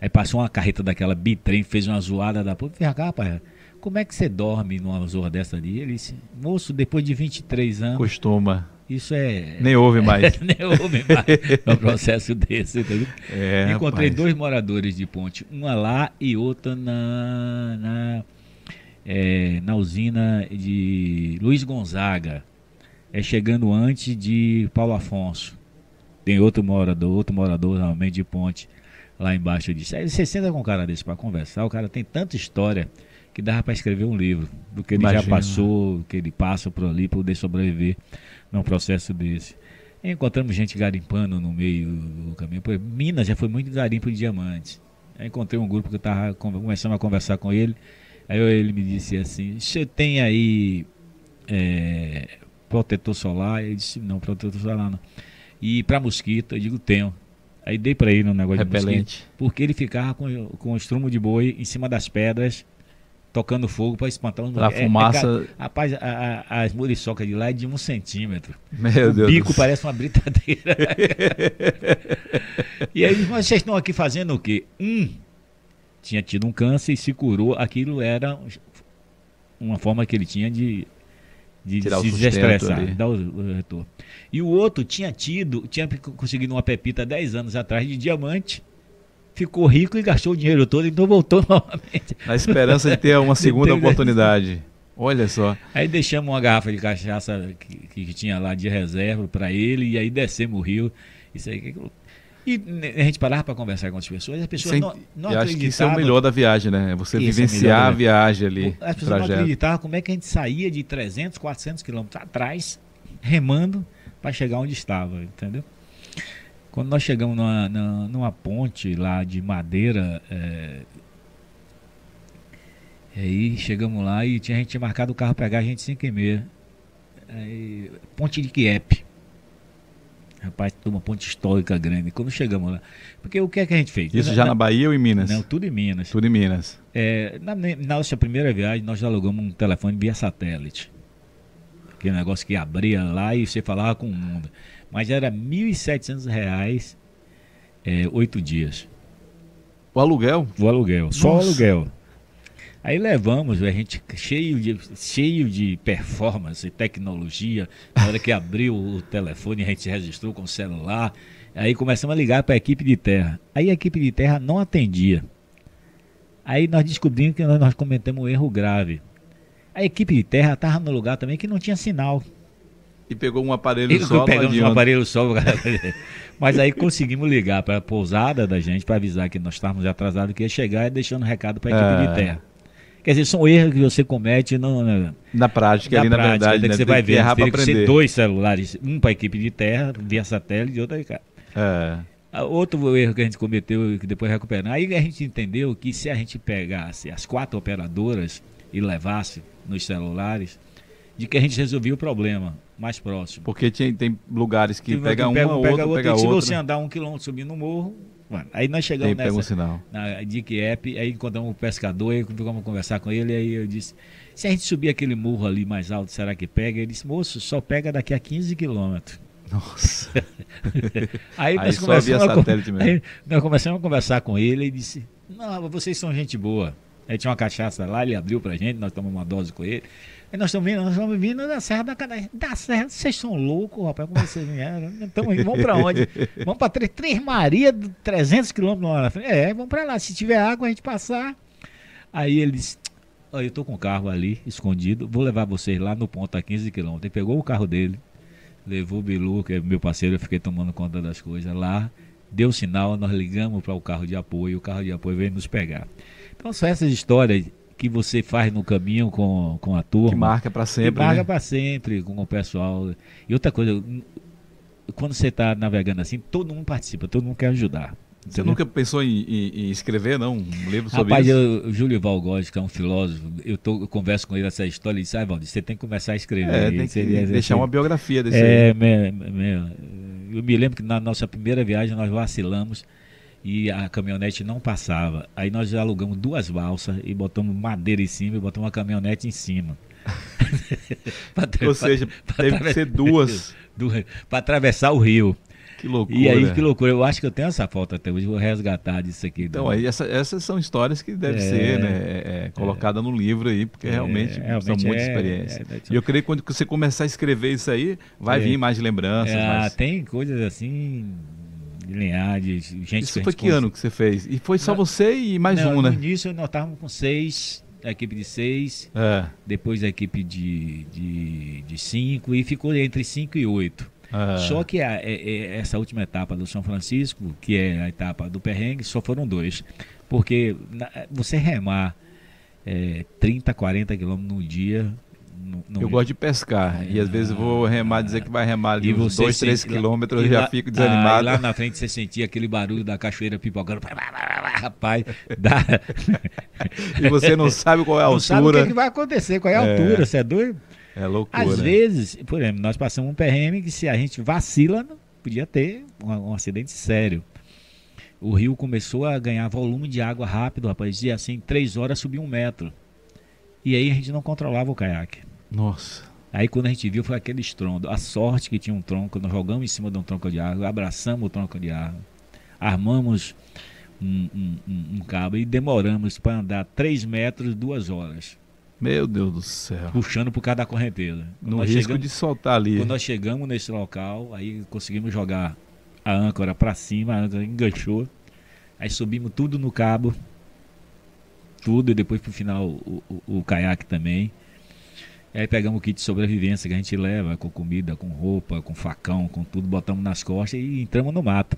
Aí passou uma carreta daquela bitrem, fez uma zoada da porra. Cá, rapaz, como é que você dorme numa zorra dessa ali? Ele disse, moço, depois de 23 anos. Costuma. Isso é. Nem ouve mais. [laughs] Nem ouve mais [laughs] um processo desse. Entendeu? É, Encontrei rapaz. dois moradores de ponte, uma lá e outra na, na, é, na usina de Luiz Gonzaga. É chegando antes de Paulo Afonso. Tem outro morador, outro morador realmente de ponte lá embaixo disso. Aí você senta com um cara desse para conversar, o cara tem tanta história que dava para escrever um livro do que ele já Imagina. passou, que ele passa por ali para poder sobreviver num processo desse. Encontramos gente garimpando no meio do caminho. Pô, Minas já foi muito garimpo de diamantes. Aí encontrei um grupo que eu estava começando a conversar com ele. Aí ele me disse assim: Você tem aí é, protetor solar? Ele disse: Não, protetor solar não. E para mosquito? Eu digo: Tenho. Aí dei para ele um negócio de mosquito. Repelente. Porque ele ficava com, com o estrumo de boi em cima das pedras, tocando fogo para espantar os mosquitos. fumaça- ca- rapaz, a- a- as muriçocas de lá é de um centímetro. Meu o Deus. bico parece uma britadeira. [laughs] e aí, mas vocês estão aqui fazendo o quê? Um tinha tido um câncer e se curou. Aquilo era uma forma que ele tinha de, de Tirar o se desestressar, ali. dar o, o retorno. E o outro tinha tido, tinha conseguido uma pepita 10 anos atrás de diamante, ficou rico e gastou o dinheiro todo, então voltou [laughs] novamente. Na esperança de ter uma [laughs] segunda oportunidade. Olha só. Aí deixamos uma garrafa de cachaça que, que tinha lá de reserva para ele, e aí descemos o rio. Isso aí. E a gente parava para conversar com as pessoas, as pessoas Sem- não, não eu acho que isso é o acreditavam. melhor da viagem, né? Você é vivenciar da a viagem ali. As pessoas não trajeto. acreditavam como é que a gente saía de 300, 400 quilômetros atrás, remando, para chegar onde estava, entendeu? Quando nós chegamos numa, numa, numa ponte lá de madeira, é, aí chegamos lá e tinha, a gente tinha marcado o carro pegar a gente 5 e meia. Aí, ponte de Kiepe. Rapaz, uma ponte histórica grande. Quando chegamos lá. Porque o que é que a gente fez? Isso já na Bahia ou em Minas? Não, tudo em Minas. Tudo em Minas. É, na, na nossa primeira viagem, nós alugamos um telefone via satélite. Aquele negócio que abria lá e você falava com o mundo. Mas era 1.700 reais, é, oito dias. O aluguel? O aluguel, só o Nossa. aluguel. Aí levamos, a gente cheio de, cheio de performance e tecnologia. Na hora que abriu o telefone, a gente registrou com o celular. Aí começamos a ligar para a equipe de terra. Aí a equipe de terra não atendia. Aí nós descobrimos que nós, nós cometemos um erro grave. A equipe de terra estava no lugar também que não tinha sinal. E pegou um aparelho E só. pegamos um aparelho só. Mas aí conseguimos ligar para a pousada da gente para avisar que nós estávamos atrasados, que ia chegar e deixando recado para a equipe É. de terra. Quer dizer, são erros que você comete na, Na prática, na ali na prática, verdade, que né? você Tem vai que ver. errar Teria que ser aprender. dois celulares, um para a equipe de terra, via satélite, e outro aí, cara. É. Ah, Outro erro que a gente cometeu e que depois recuperamos. Aí a gente entendeu que se a gente pegasse as quatro operadoras e levasse nos celulares, de que a gente resolvia o problema mais próximo. Porque tinha- tem lugares que Tem- pega tem- uma, pega, outra, pega outra, pega e se outra. você andar um quilômetro subindo no morro, mano, aí nós chegamos pega um nessa, sinal. na Dick App, aí encontramos um pescador, aí ficamos a conversar com ele, aí eu disse, se a gente subir aquele morro ali mais alto, será que pega? Ele disse, moço, só pega daqui a 15 quilômetros. Nossa. [laughs] Aí, nós começamos, a, mesmo. aí nós começamos a conversar com ele e disse, não, vocês são gente boa. Aí tinha uma cachaça lá, ele abriu pra gente, nós tomamos uma dose com ele. Aí nós estamos vindo, nós estamos vindo da Serra da Cadeia. Da Serra, vocês são loucos, rapaz, como vocês vieram? Então, vamos pra onde? Vamos pra Três, Três Maria, 300 quilômetros na frente. É, vamos pra lá, se tiver água a gente passar. Aí ele disse, "Ó, eu tô com o carro ali, escondido, vou levar vocês lá no ponto a 15 quilômetros. Ele pegou o carro dele, levou o Bilu, que é meu parceiro, eu fiquei tomando conta das coisas lá, deu sinal, nós ligamos para o carro de apoio, o carro de apoio veio nos pegar. Então são essas histórias que você faz no caminho com, com a turma. Que marca pra sempre, que marca né? para sempre com o pessoal. E outra coisa, quando você está navegando assim, todo mundo participa, todo mundo quer ajudar. Você nunca pensou em, em- em escrever, não? Um livro sobre Rapaz, isso? o Júlio Valgóis, que é um filósofo, eu, tô, eu converso com ele essa história e disse, ah, Valdir, você tem que começar a escrever. É, tem que deixar uma biografia desse é, aí. me- me- eu me lembro que na nossa primeira viagem nós vacilamos e a caminhonete não passava. Aí nós alugamos duas balsas e botamos madeira em cima e botamos uma caminhonete em cima. [laughs] Ou seja, teve que ser duas. [laughs] Para atravessar o rio. Que loucura. E aí, que loucura. Eu acho que eu tenho essa foto até hoje, vou resgatar disso aqui. Então, do... aí essa, essas são histórias que devem é, ser né, é, é, colocada é, no livro aí, porque realmente, realmente são muitas é, experiências. É, e eu creio que quando você começar a escrever isso aí, vai vir mais lembranças. Ah, mais... tem coisas assim lineares, gente Isso foi que ano que você fez? E foi só você e mais não, um, né? No início nós estávamos com seis, a equipe de seis, é. depois a equipe de, de, de cinco, e ficou entre cinco e oito. É. Só que a, a, é, é, essa última etapa do São Francisco, que é a etapa do perrengue, só foram dois. Porque na, você remar é, 30, 40 quilômetros no dia eu gosto de pescar e às vezes vou remar, dizer que vai remar ali uns 2, 3 quilômetros e já fico desanimado. lá na frente você sentia aquele barulho da cachoeira pipocando. [laughs] Rapaz, dá... [laughs] e você não sabe qual é a não altura. Não sabe o que, vai acontecer, qual é a é. altura, você é doido? É loucura. Às vezes, por exemplo, nós passamos um PRM que se a gente vacila, podia ter um, um acidente sério. O rio começou a ganhar volume de água rápido, rapaz. Dizia assim, três horas subiu um metro. E aí a gente não controlava o caiaque. Nossa. Aí quando a gente viu foi aquele estrondo. A sorte que tinha um tronco, nós jogamos em cima de um tronco de árvore, abraçamos o tronco de árvore, armamos um, um, um, cabo e demoramos para andar 3 metros, duas horas. Meu Deus do céu. Puxando por causa da correnteza. no risco chegamos, de soltar ali. Quando nós chegamos nesse local, aí conseguimos jogar a âncora para cima, a âncora enganchou. Aí subimos tudo no cabo. Tudo, e depois pro final o, o, o caiaque também. Aí pegamos o kit de sobrevivência que a gente leva, com comida, com roupa, com facão, com tudo, botamos nas costas e entramos no mato.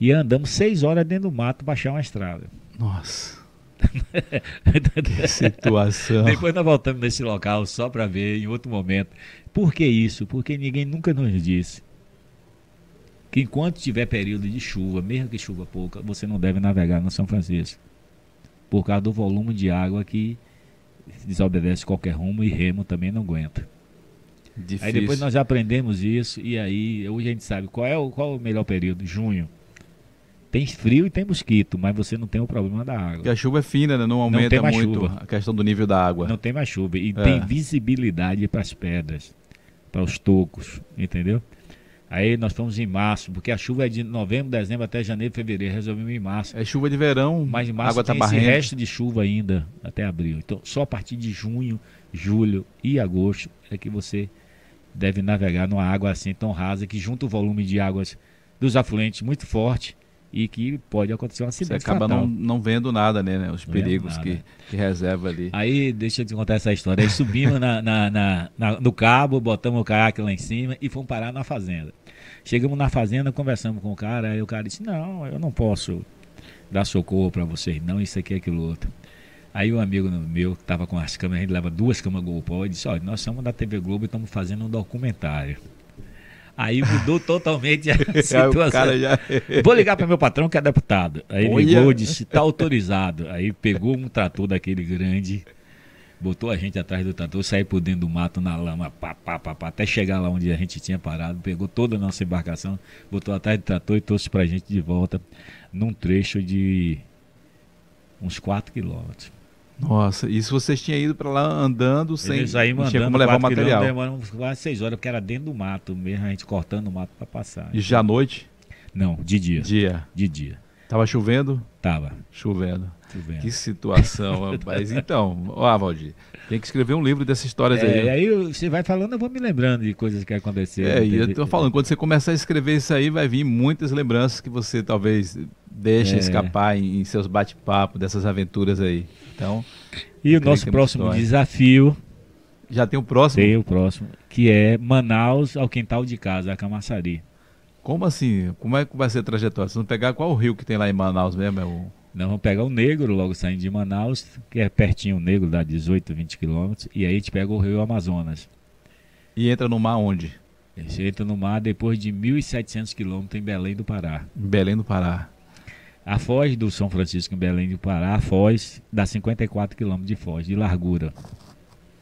E andamos seis horas dentro do mato achar uma estrada. Nossa. [laughs] que situação. Depois nós voltamos nesse local só para ver em outro momento. Por que isso? Porque ninguém nunca nos disse que enquanto tiver período de chuva, mesmo que chuva pouca, você não deve navegar no São Francisco. Por causa do volume de água que desobedece qualquer rumo e remo também não aguenta. Difícil. Aí depois nós aprendemos isso e aí hoje a gente sabe qual é o, qual é o melhor período, junho. Tem frio e tem mosquito, mas você não tem o problema da água. Porque a chuva é fina, né? não aumenta não muito chuva. a questão do nível da água. Não tem mais chuva e é. tem visibilidade para as pedras, para os tocos, entendeu? Aí nós fomos em março, porque a chuva é de novembro, dezembro até janeiro, fevereiro. Resolvemos em março. É chuva de verão, mas em março água tá tem esse resto de chuva ainda até abril. Então, só a partir de junho, julho e agosto é que você deve navegar numa água assim tão rasa que junta o volume de águas dos afluentes muito forte e que pode acontecer um acidente. Você acaba não, não vendo nada, né? né? Os não perigos que, que reserva ali. Aí, deixa eu te contar essa história. Aí subimos na, na, na, na, no cabo, botamos o caiaque lá em cima e fomos parar na fazenda. Chegamos na fazenda, conversamos com o cara, aí o cara disse: Não, eu não posso dar socorro para vocês, não, isso aqui é aquilo outro. Aí um amigo meu que estava com as câmeras, a gente leva duas câmeras GoPro, e disse: Olha, nós somos da TV Globo e estamos fazendo um documentário. Aí mudou [laughs] totalmente a [laughs] situação. Já... Vou ligar para meu patrão que é deputado. Aí Olha. ligou, disse: Está autorizado. Aí pegou um trator daquele grande botou a gente atrás do trator, saiu por dentro do mato na lama, pá, pá, pá, pá, até chegar lá onde a gente tinha parado, pegou toda a nossa embarcação, botou atrás do trator e trouxe pra gente de volta num trecho de uns 4 quilômetros. Nossa, e se vocês tinham ido para lá andando sem não tinha como levar o material? Demoramos quase 6 horas, porque era dentro do mato mesmo, a gente cortando o mato para passar. E já à noite? Não, de dia. Dia. De dia. Tava chovendo? Tava. Chovendo. Que situação, [laughs] rapaz. Então, ó, Valdir, tem que escrever um livro dessas histórias é, aí. aí você vai falando, eu vou me lembrando de coisas que aconteceram. É, e eu tô falando, quando você começar a escrever isso aí, vai vir muitas lembranças que você talvez deixe é. escapar em, em seus bate-papos dessas aventuras aí. Então. E o nosso próximo história. desafio. Já tem o próximo? Tem o próximo, que é Manaus ao quintal de casa, a Camaçari. Como assim? Como é que vai ser a trajetória? Vocês vão pegar qual rio que tem lá em Manaus mesmo? É o... Nós vamos pegar o Negro, logo saindo de Manaus, que é pertinho o Negro, dá 18, 20 quilômetros, e aí a gente pega o rio Amazonas. E entra no mar onde? Gente entra no mar depois de 1.700 quilômetros em Belém do Pará. Em Belém do Pará. A foz do São Francisco em Belém do Pará, a foz dá 54 quilômetros de foz, de largura.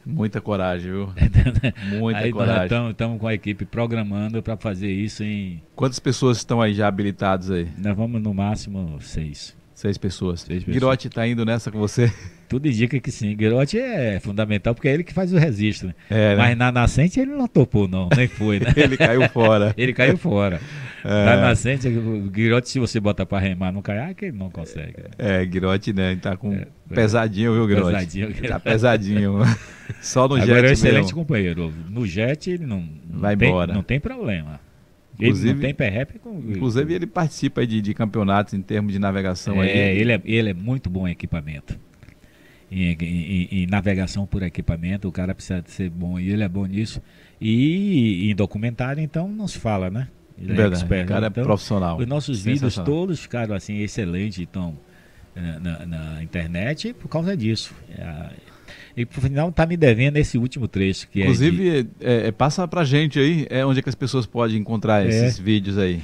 Muita coragem, viu? [laughs] Muita aí coragem. Estamos com a equipe programando para fazer isso em. Quantas pessoas estão aí já habilitadas aí? Nós vamos no máximo seis. Seis pessoas. Seis pessoas. Girotti tá indo nessa com você? Tudo indica que sim. Guirotti é fundamental porque é ele que faz o registro. Né? É, né? Mas na nascente ele não topou, não. Nem foi, né? [laughs] Ele caiu fora. [laughs] ele caiu fora. É. Na nascente, o Guirotti, se você bota pra remar no caiaque, ele não consegue. É, Girotti, né? Ele tá com É, pesadinho, viu, Girotti? Pesadinho. Tá pesadinho. [laughs] Só no Agora é um jet excelente mesmo. companheiro. No jet ele não, não Vai tem, embora. não tem problema. Ele Inclusive- não tem com Inclusive, ele participa aí de, de campeonatos em termos de navegação aí. É, ele é, ele é muito bom em equipamento. Em, em- em navegação por equipamento, o cara precisa ser bom e ele é bom nisso. E em documentário, então, não se fala, né? Ele é Verdade, expert, o cara é então, profissional. Os nossos vídeos todos ficaram assim excelentes então, na, na- na internet por causa disso. É, E por final tá me devendo esse último trecho que é de- Inclusive, é, é, passa pra gente aí é onde é que as pessoas podem encontrar É. esses vídeos aí.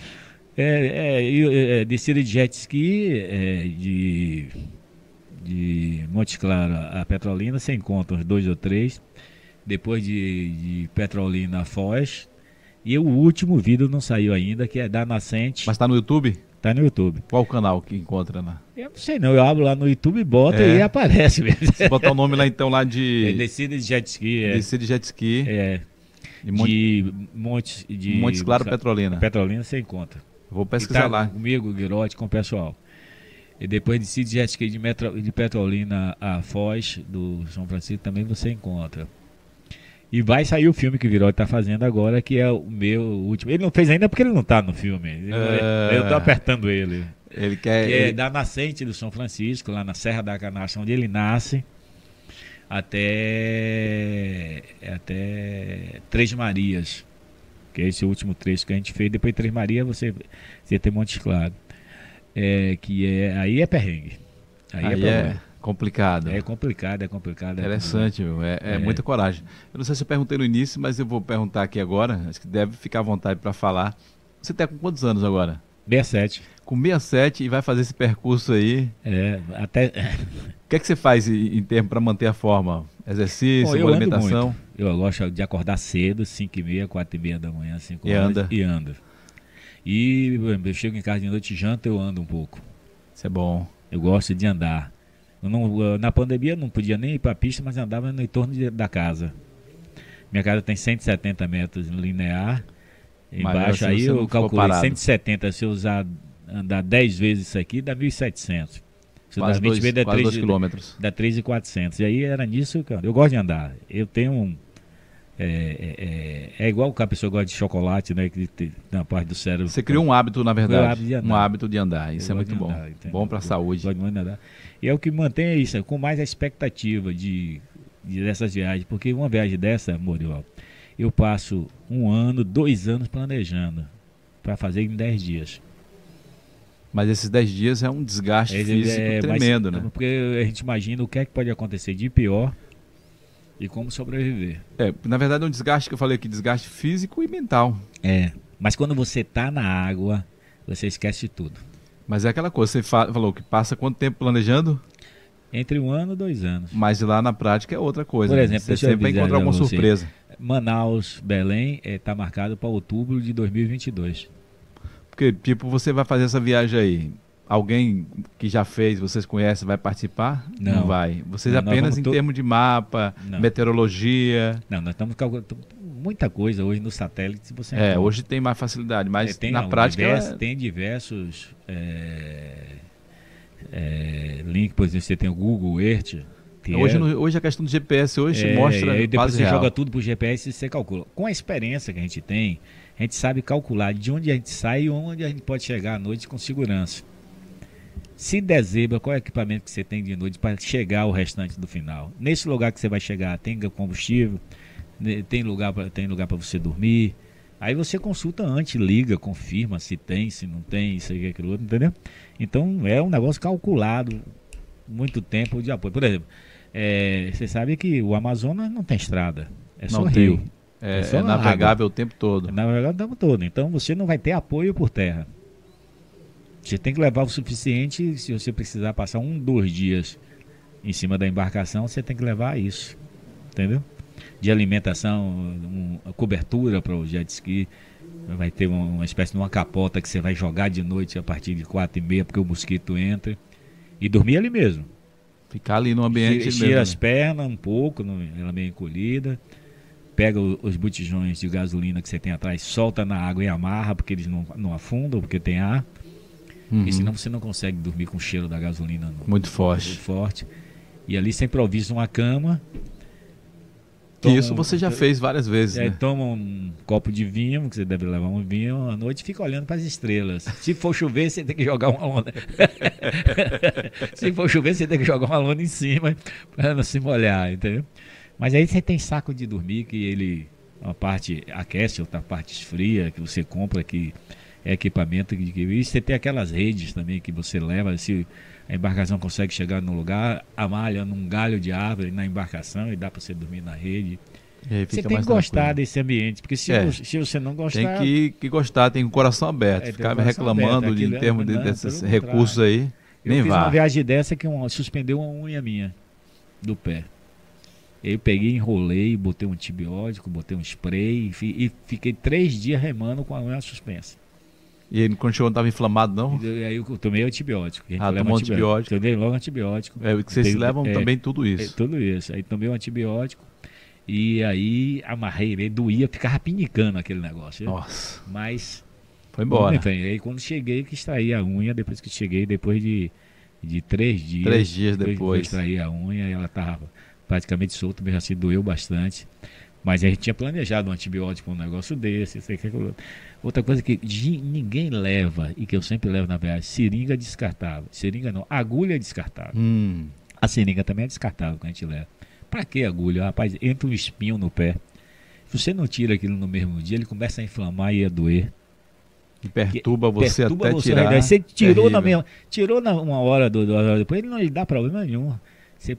É, é, é, descida de jet ski é, de, de Monte Claro a Petrolina, você encontra uns dois ou três. Depois de, de Petrolina a Foz. E o último vídeo não saiu ainda, que é da Nascente. Mas tá no YouTube? Tá no YouTube. Qual o canal que encontra, né? Eu não sei não, eu abro lá no YouTube, boto É. e aparece mesmo. Se botar o nome lá então lá É, de descida de jet ski, é. Descida de Jet Ski, é de Monte, de Montes de Montes Claro, Petrolina. Petrolina você encontra. Vou pesquisar tá lá. Comigo, Guirote, com o pessoal. E depois de Cid Jet Ski de, Metro, de Petrolina a Foz, do São Francisco, também você encontra. E vai sair o filme que o Virote tá fazendo agora, que é o meu último. Ele não fez ainda porque ele não tá no filme. É. Eu tô apertando ele. Ele quer. Que é ele- da nascente do São Francisco, lá na Serra da Canaça, onde ele nasce, até, até Três Marias, que é esse último trecho que a gente fez. Depois de Três Marias você, você tem Montes Claro. É, que é, aí é perrengue. Aí, Aí é é, problema. Complicado. É complicado, é complicado. é Interessante, viu? É, é É. muita coragem. Eu não sei se eu perguntei no início, mas eu vou perguntar aqui agora. Acho que deve ficar à vontade para falar. Você está com quantos anos agora? complicado. 67. Com 67 e vai fazer esse percurso aí. É, até. [laughs] O que é que você faz em, em termos para manter a forma? Exercício, Bom, alimentação? Eu gosto de acordar cedo, 5 e meia, 4 e meia da manhã, 5 E horas. anda? E ando. E por exemplo, eu chego em casa de noite, janto, eu ando um pouco. Isso é bom. Eu gosto de andar. Não- eu- na pandemia eu não podia nem ir para a pista, mas andava no entorno de- da casa. Minha casa tem 170 metros linear. Embaixo assim aí eu calculei parado. 170. Se eu usar andar 10 vezes isso aqui, dá 1.700. Se eu Quase dar 20 dois, vezes, dá quase 3 dois quilômetros. dá 3,400. E aí era nisso que eu, eu gosto de andar. Eu tenho um. É, é, é, é igual que a pessoa gosta de chocolate, né? Que tem na parte do cérebro. Você criou um hábito, na verdade. hábito um hábito de andar. Isso Eu é muito bom. andar, bom para a saúde. gosto muito de andar. E é o que mantém isso, com mais a expectativa de, de dessas viagens. Porque uma viagem dessa, Muriel, eu passo um ano, dois anos planejando para fazer em 10 dias. Mas esses 10 dias é um desgaste É, físico é, mas- tremendo, né? Porque a gente imagina o que é que pode acontecer de pior e como sobreviver. É, na verdade é um desgaste que eu falei aqui, desgaste físico e mental. É. Mas quando você tá na água, você esquece de tudo. Mas é aquela coisa, você fa- falou que passa quanto tempo planejando, Entre um ano e dois anos. mas lá na prática é outra coisa. Por né? exemplo, você deixa eu sempre vai encontrar alguma você. surpresa. Manaus, Belém, está marcado para outubro de 2022. Porque, tipo, você vai fazer essa viagem aí. Alguém que já fez, vocês conhecem, vai participar? Não. vai. Vocês Não, apenas em to- termos de mapa, Não. meteorologia. Não, nós estamos calculando muita coisa hoje no satélite. Você É, hoje tem mais facilidade, mas É, tem, na não, prática. diversos- é- tem diversos é, é, links, por exemplo, você tem o Google Earth. hoje, é- no- hoje a questão do GPS hoje É, mostra e aí depois você real. joga tudo pro GPS e você calcula. Com a experiência que a gente tem, a gente sabe calcular de onde a gente sai e onde a gente pode chegar à noite com segurança. Se der zebra, qual é o equipamento que você tem de noite para chegar ao restante do final? Nesse lugar que você vai chegar, tem combustível, tem lugar para tem lugar para você dormir. Aí você consulta antes, liga, confirma se tem, se não tem, isso aí, aquilo outro, entendeu? Então é um negócio calculado, muito tempo de apoio. Por exemplo, é, você sabe que o Amazonas não tem estrada, é só Não tem. rio. É, É só é água. navegável o tempo todo. Na verdade, o tempo todo. Então você não vai ter apoio por terra. Você tem que levar o suficiente. Se você precisar passar um, dois dias em cima da embarcação, você tem que levar isso. Entendeu? De alimentação, um- cobertura para o jet ski. Vai ter uma, uma espécie de uma capota que você vai jogar de noite a partir de quatro e meia, porque o mosquito entra. E dormir ali mesmo. Ficar ali no ambiente mesmo. as né? pernas um pouco, no- ela meio encolhida. Pega o- os botijões de gasolina que você tem atrás, solta na água e amarra, porque eles não, não afundam, porque tem ar. Uhum. Senão você não consegue dormir com o cheiro da gasolina no, Muito muito forte. forte. E ali você improvisa uma cama. Toma isso você já fez várias vezes, é, né? toma um copo de vinho, que você deve levar um vinho à noite fica olhando para as estrelas. Se for chover, você tem que jogar uma lona. [laughs] se for chover, você tem que jogar uma lona em cima para não se molhar, entendeu? Mas aí você tem saco de dormir que ele uma parte aquece, outra parte esfria, que você compra que equipamento que e você tem aquelas redes também que você leva, se a embarcação consegue chegar no lugar, amalha num galho de árvore na embarcação e dá para você dormir na rede. Você tem que gostar tranquilo. desse ambiente, porque se, É. você, se você não gostar. Tem que, que gostar, tem o coração aberto. É, Ficar reclamando aberto, de, em é- termos de- desses recursos aí, eu nem fiz vá. uma viagem dessa que um, suspendeu uma unha minha do pé. Eu peguei, enrolei, botei um antibiótico, botei um spray e, e fiquei três dias remando com a unha suspensa. E ele, quando chegou, não estava inflamado, não? E aí eu tomei antibiótico. Ah, tomou antibiótico. Tomei logo antibiótico. É, que vocês levam é, também tudo É, isso. tudo isso. Aí tomei um antibiótico e aí amarrei, ele doía, ficava pinicando aquele negócio. Nossa, Mas foi embora. Enfim, aí quando cheguei que extraí a unha, depois que cheguei, depois de, de três dias. Três dias eu depois. extraí a unha e ela estava praticamente solta, mesmo assim doeu bastante. Mas a gente tinha planejado um antibiótico um negócio desse, sei que aquilo. Outra coisa que ninguém leva e que eu sempre levo na viagem, seringa descartável. Seringa não, agulha descartável. Hum, A seringa também é descartável que a gente leva. Pra que agulha? Rapaz, entra um espinho no pé. Se você não tira aquilo no mesmo dia, ele começa a inflamar e a doer. que perturba você Perturba até você, tirar. né? Você tirou na mesma, tirou na uma hora, duas horas depois, ele não lhe dá problema nenhum. Você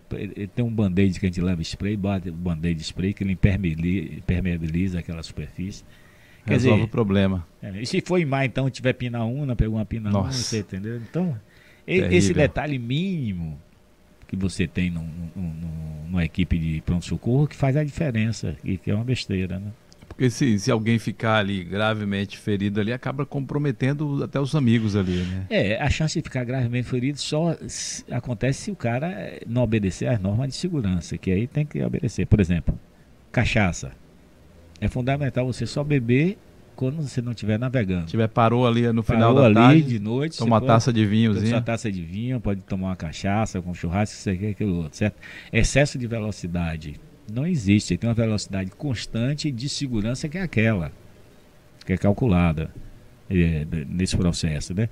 tem um band-aid que a gente leva spray, bate o band-aid spray que ele impermeabiliza, impermeabiliza aquela superfície. Quer Resolve dizer, o problema. é, e se for em mar, então, tiver pinaúna, pegou uma pinaúna, Nossa. você entendeu? Então, Terrível. esse detalhe mínimo que você tem num- num- num- numa equipe de pronto-socorro que faz a diferença, e que é uma besteira, né? Porque se, se alguém ficar ali gravemente ferido ali, acaba comprometendo até os amigos ali, né? É, a chance de ficar gravemente ferido só acontece se o cara não obedecer às normas de segurança, que aí tem que obedecer. Por exemplo, cachaça. É fundamental você só beber quando você não estiver navegando. Se tiver parou ali no final Parou da ali tarde, de noite, toma uma você taça de pode, vinhozinho. taça de vinho, pode tomar uma cachaça com churrasco, isso aqui, aquilo outro, certo? Excesso de velocidade não existe. Tem uma velocidade constante de segurança que é aquela, que é calculada é, nesse processo, né?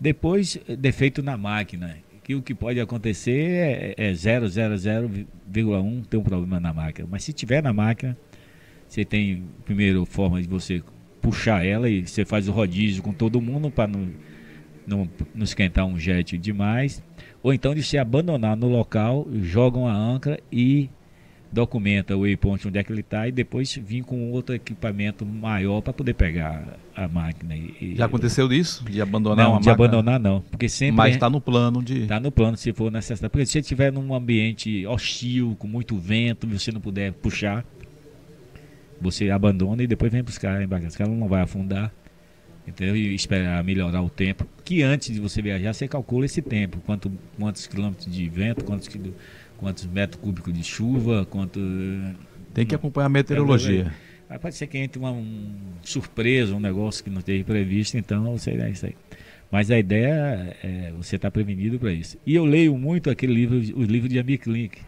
Depois, defeito na máquina, que o que pode acontecer é, é 0,00,1 ter um problema na máquina. Mas se tiver na máquina, você tem, primeiro, forma de você puxar ela e você faz o rodízio com todo mundo para não, não, não esquentar um jet demais. Ou então de se abandonar no local, jogam a âncora e documenta o waypoint onde é que ele está e depois vir com outro equipamento maior para poder pegar a máquina. E, Já aconteceu disso? De abandonar não, uma de máquina? abandonar não, porque sempre Mas está no plano de. Está no plano se for necessário. Porque se você estiver num ambiente hostil, com muito vento, e você não puder puxar, você abandona e depois vem buscar a embarcação. Ela não vai afundar. Entendeu? E esperar melhorar o tempo. Que antes de você viajar, você calcula esse tempo. Quanto, quantos quilômetros de vento, quantos, quantos metros cúbicos de chuva, quanto. Tem que acompanhar a meteorologia. Aí pode ser que entre uma um surpresa, um negócio que não esteja previsto, então você é isso aí. Mas a ideia é você estar prevenido para isso. E eu leio muito aquele livro, o livro de Amir Klink.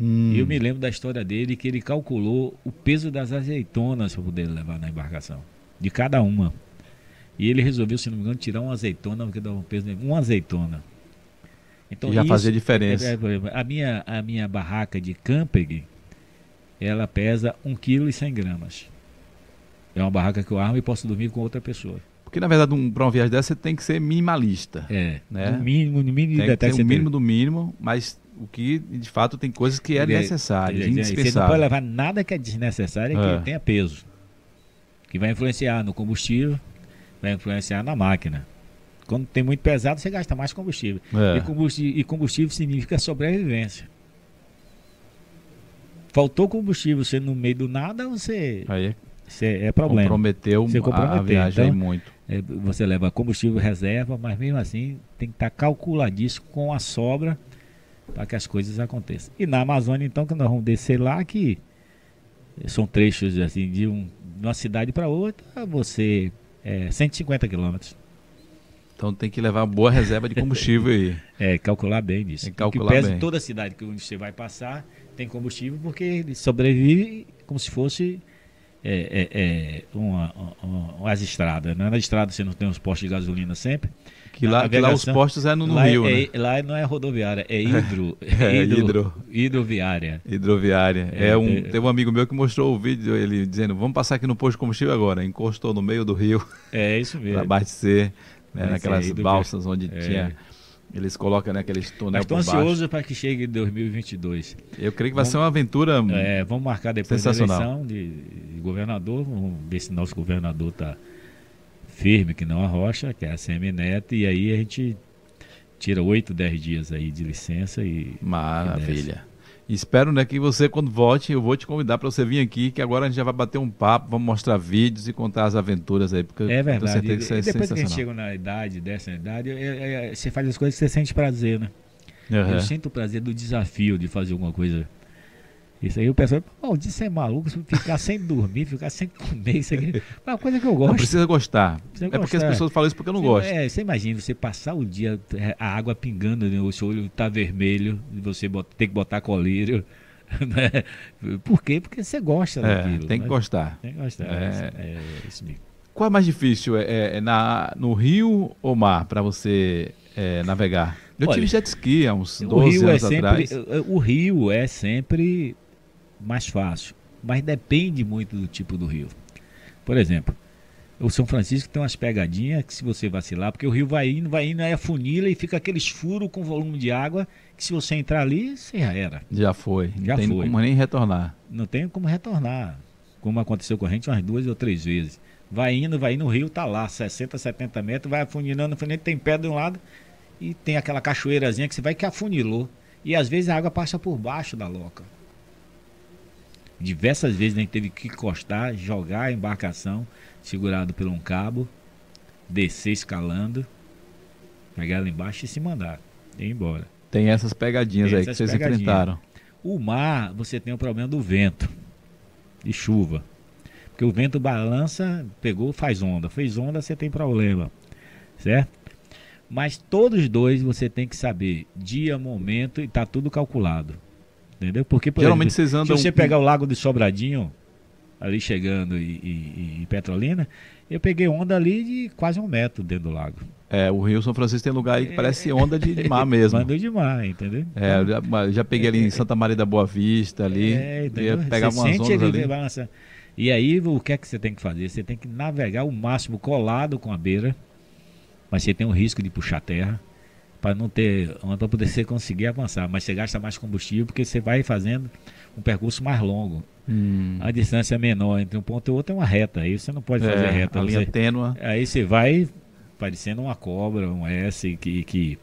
Hum. E eu me lembro da história dele que ele calculou o peso das azeitonas para poder levar na embarcação, de cada uma. E ele resolveu, se não me engano, tirar uma azeitona, porque dava um peso, de- uma azeitona. Então, Já isso- fazia diferença. é, é, a, minha, a minha barraca de camping, ela pesa 1,1 kg. gramas. É uma barraca que eu armo e posso dormir com outra pessoa. Porque, na verdade, um, para uma viagem dessa, você tem que ser minimalista. É, Né? no mínimo, no mínimo de Tem que detalhe você o tem. mínimo do mínimo, mas o que, de fato, tem coisas que é é- necessário, Ele- ele- Você não indispensável. pode levar nada que é desnecessário e É. que tenha peso. Que vai influenciar no combustível, vai influenciar na máquina. Quando tem muito pesado, você gasta mais combustível. É. E, combustível e combustível significa sobrevivência. Faltou combustível, você no meio do nada, você, Aí você é problema. comprometeu Você a- a comprometeu, viagem então- muito. é, você leva combustível reserva, mas mesmo assim tem que estar tá calculadíssimo com a sobra para que as coisas aconteçam. E na Amazônia, então, que nós vamos descer lá, que são trechos assim de, um, de uma cidade para outra, você é 150 quilômetros. Então tem que levar boa reserva de combustível aí. [laughs] é, calcular bem disso. Tem que calcular que pesa bem. toda cidade que você vai passar tem combustível porque ele sobrevive como se fosse é, é, é uma, uma, umas estradas. Né? Na estrada você não tem os postos de gasolina sempre. Que lá, que lá os postos é no, no Rio, é, né? Lá não é rodoviária, é hidro, [laughs] é, hidro, hidro, hidroviária. Hidroviária. É, é um, é, tem um amigo meu que mostrou o vídeo, ele dizendo, vamos passar aqui no posto de combustível agora. Encostou no meio do rio. É isso mesmo. [laughs] para abastecer, né, naquelas balsas onde tinha eles colocam né, aqueles túnel Estou ansioso para que chegue 2022. Eu creio que vai vamos, ser uma aventura é, Vamos marcar depois da eleição de, de, governador. Vamos ver se nosso governador está firme, que não arrocha, que é a CM Neto. E aí a gente tira 8, 10 dias aí de licença e... Maravilha. Espero né, que você, quando volte, eu vou te convidar para você vir aqui, que agora a gente já vai bater um papo, vamos mostrar vídeos e contar as aventuras aí. Porque é verdade. Que isso é depois que a gente chega na idade, dessa idade, é, é, você faz as coisas que você sente prazer, né? Uhum. Eu sinto o prazer do desafio de fazer alguma coisa isso aí o pessoal, oh, isso é maluco, ficar sem dormir, ficar sem comer, isso aqui. É uma coisa que eu gosto. Não precisa gostar. Precisa é gostar. porque as pessoas falam isso porque eu não você, gosto. É, você imagina, você passar o dia, é, a água pingando, né, o seu olho tá vermelho, e você bota, tem que botar colírio. [laughs] Né? Por quê? Porque você gosta é, daquilo. Tem que né? gostar. Tem que gostar. É, é isso mesmo. Qual é mais difícil? É, é na, no rio ou mar para você é, navegar? Eu Olha, tive jet ski há uns 12 anos sempre, atrás. O rio é sempre mais fácil, mas depende muito do tipo do rio. Por exemplo, o São Francisco tem umas pegadinhas que se você vacilar, porque o rio vai indo, vai indo, aí afunila e fica aqueles furos com volume de água que se você entrar ali, você já era. Já foi. Já não tem foi. como nem retornar. Não tem como retornar. Como aconteceu com a gente umas duas ou três vezes. Vai indo, vai indo, o rio tá lá, 60, 70 metros, vai afunilando, afunilando, tem pedra de um lado e tem aquela cachoeirazinha que você vai que afunilou. E às vezes a água passa por baixo da loca. Diversas vezes a gente teve que encostar, jogar a embarcação, segurado por um cabo, descer escalando, pegar lá embaixo e se mandar, ir embora. Tem essas pegadinhas Tem aí essas que vocês pegadinhas. enfrentaram. O mar, você tem o problema do vento e chuva. Porque o vento balança, pegou, faz onda. Fez onda, você tem problema. Certo? Mas todos dois você tem que saber dia, momento e tá tudo calculado. Entendeu? Porque, por Geralmente exemplo, vocês andam. Se você pegar o Lago de Sobradinho, ali chegando e, e, e, Petrolina, eu peguei onda ali de quase um metro dentro do lago. É, o Rio São Francisco tem lugar aí que parece onda de, mar mesmo. [laughs] Onda de mar, entendeu? É, eu já, já peguei ali em Santa Maria da Boa Vista ali. É, entendeu? Pegar você umas ondas ali. Balança. E aí, o que é que você tem que fazer? Você tem que navegar o máximo colado com a beira, mas você tem o risco de puxar terra para não ter para poder você conseguir avançar, mas você gasta mais combustível porque você vai fazendo um percurso mais longo. Hum. A distância menor entre um ponto e outro é uma reta, aí você não pode fazer é, reta. A linha você, tênua. Aí você vai parecendo uma cobra, um S que, que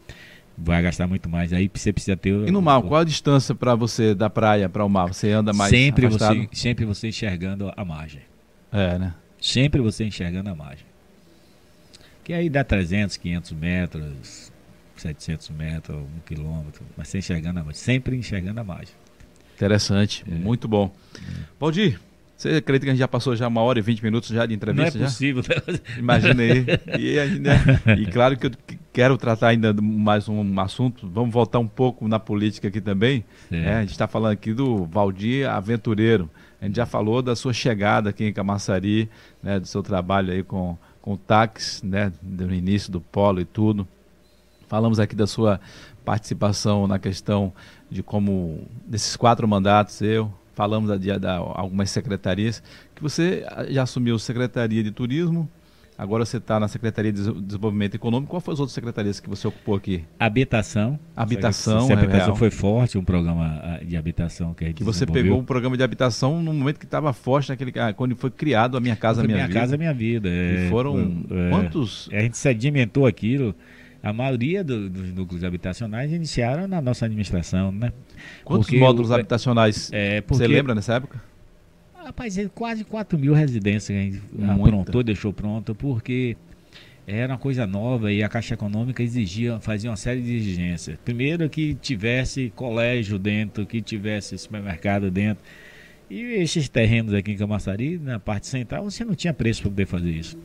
vai gastar muito mais. Aí você precisa ter. E no mar, qual a distância para você da praia para o mar? Você anda mais sempre afastado? você Sempre você enxergando a margem. É, né? Sempre você enxergando a margem. Que aí dá 300, 500 metros, 700 metros, um quilômetro, mas sem enxergando a margem, sempre enxergando a margem. Interessante, é. muito bom. É. Valdir, você acredita que a gente já passou já uma hora e vinte minutos já de entrevista? Não é possível. Né? Imagina aí. E, né? [laughs] e, claro que eu quero tratar ainda mais um assunto, vamos voltar um pouco na política aqui também. É, a gente está falando aqui do Valdir Aventureiro. A gente já falou da sua chegada aqui em Camaçari, né, do seu trabalho aí com, com o táxi, né, no início do polo e tudo. Falamos aqui da sua participação na questão de como, desses quatro mandatos, eu, falamos de, de, algumas secretarias, que você já assumiu Secretaria de Turismo, agora você está na Secretaria de Desenvolvimento Econômico. Qual foram as outras secretarias que você ocupou aqui? Habitação. Habitação, se, é habitação foi forte, um programa ah, de habitação que a gente Que você pegou um programa de habitação no momento que estava forte, naquele, ah, quando foi criado a Minha Casa Minha, minha Vida. Minha Casa Minha Vida. É, e foram é, quantos? A gente sedimentou aquilo a maioria do, dos núcleos habitacionais iniciaram na nossa administração, né? Quantos porque módulos o, habitacionais é, porque, você lembra nessa época? Rapaz, é quase 4 mil residências que a gente Muito. aprontou, deixou pronto, porque era uma coisa nova e a Caixa Econômica exigia, fazia uma série de exigências. Primeiro que tivesse colégio dentro, que tivesse supermercado dentro. E esses terrenos aqui em Camaçari, na parte central, você não tinha preço para poder fazer isso.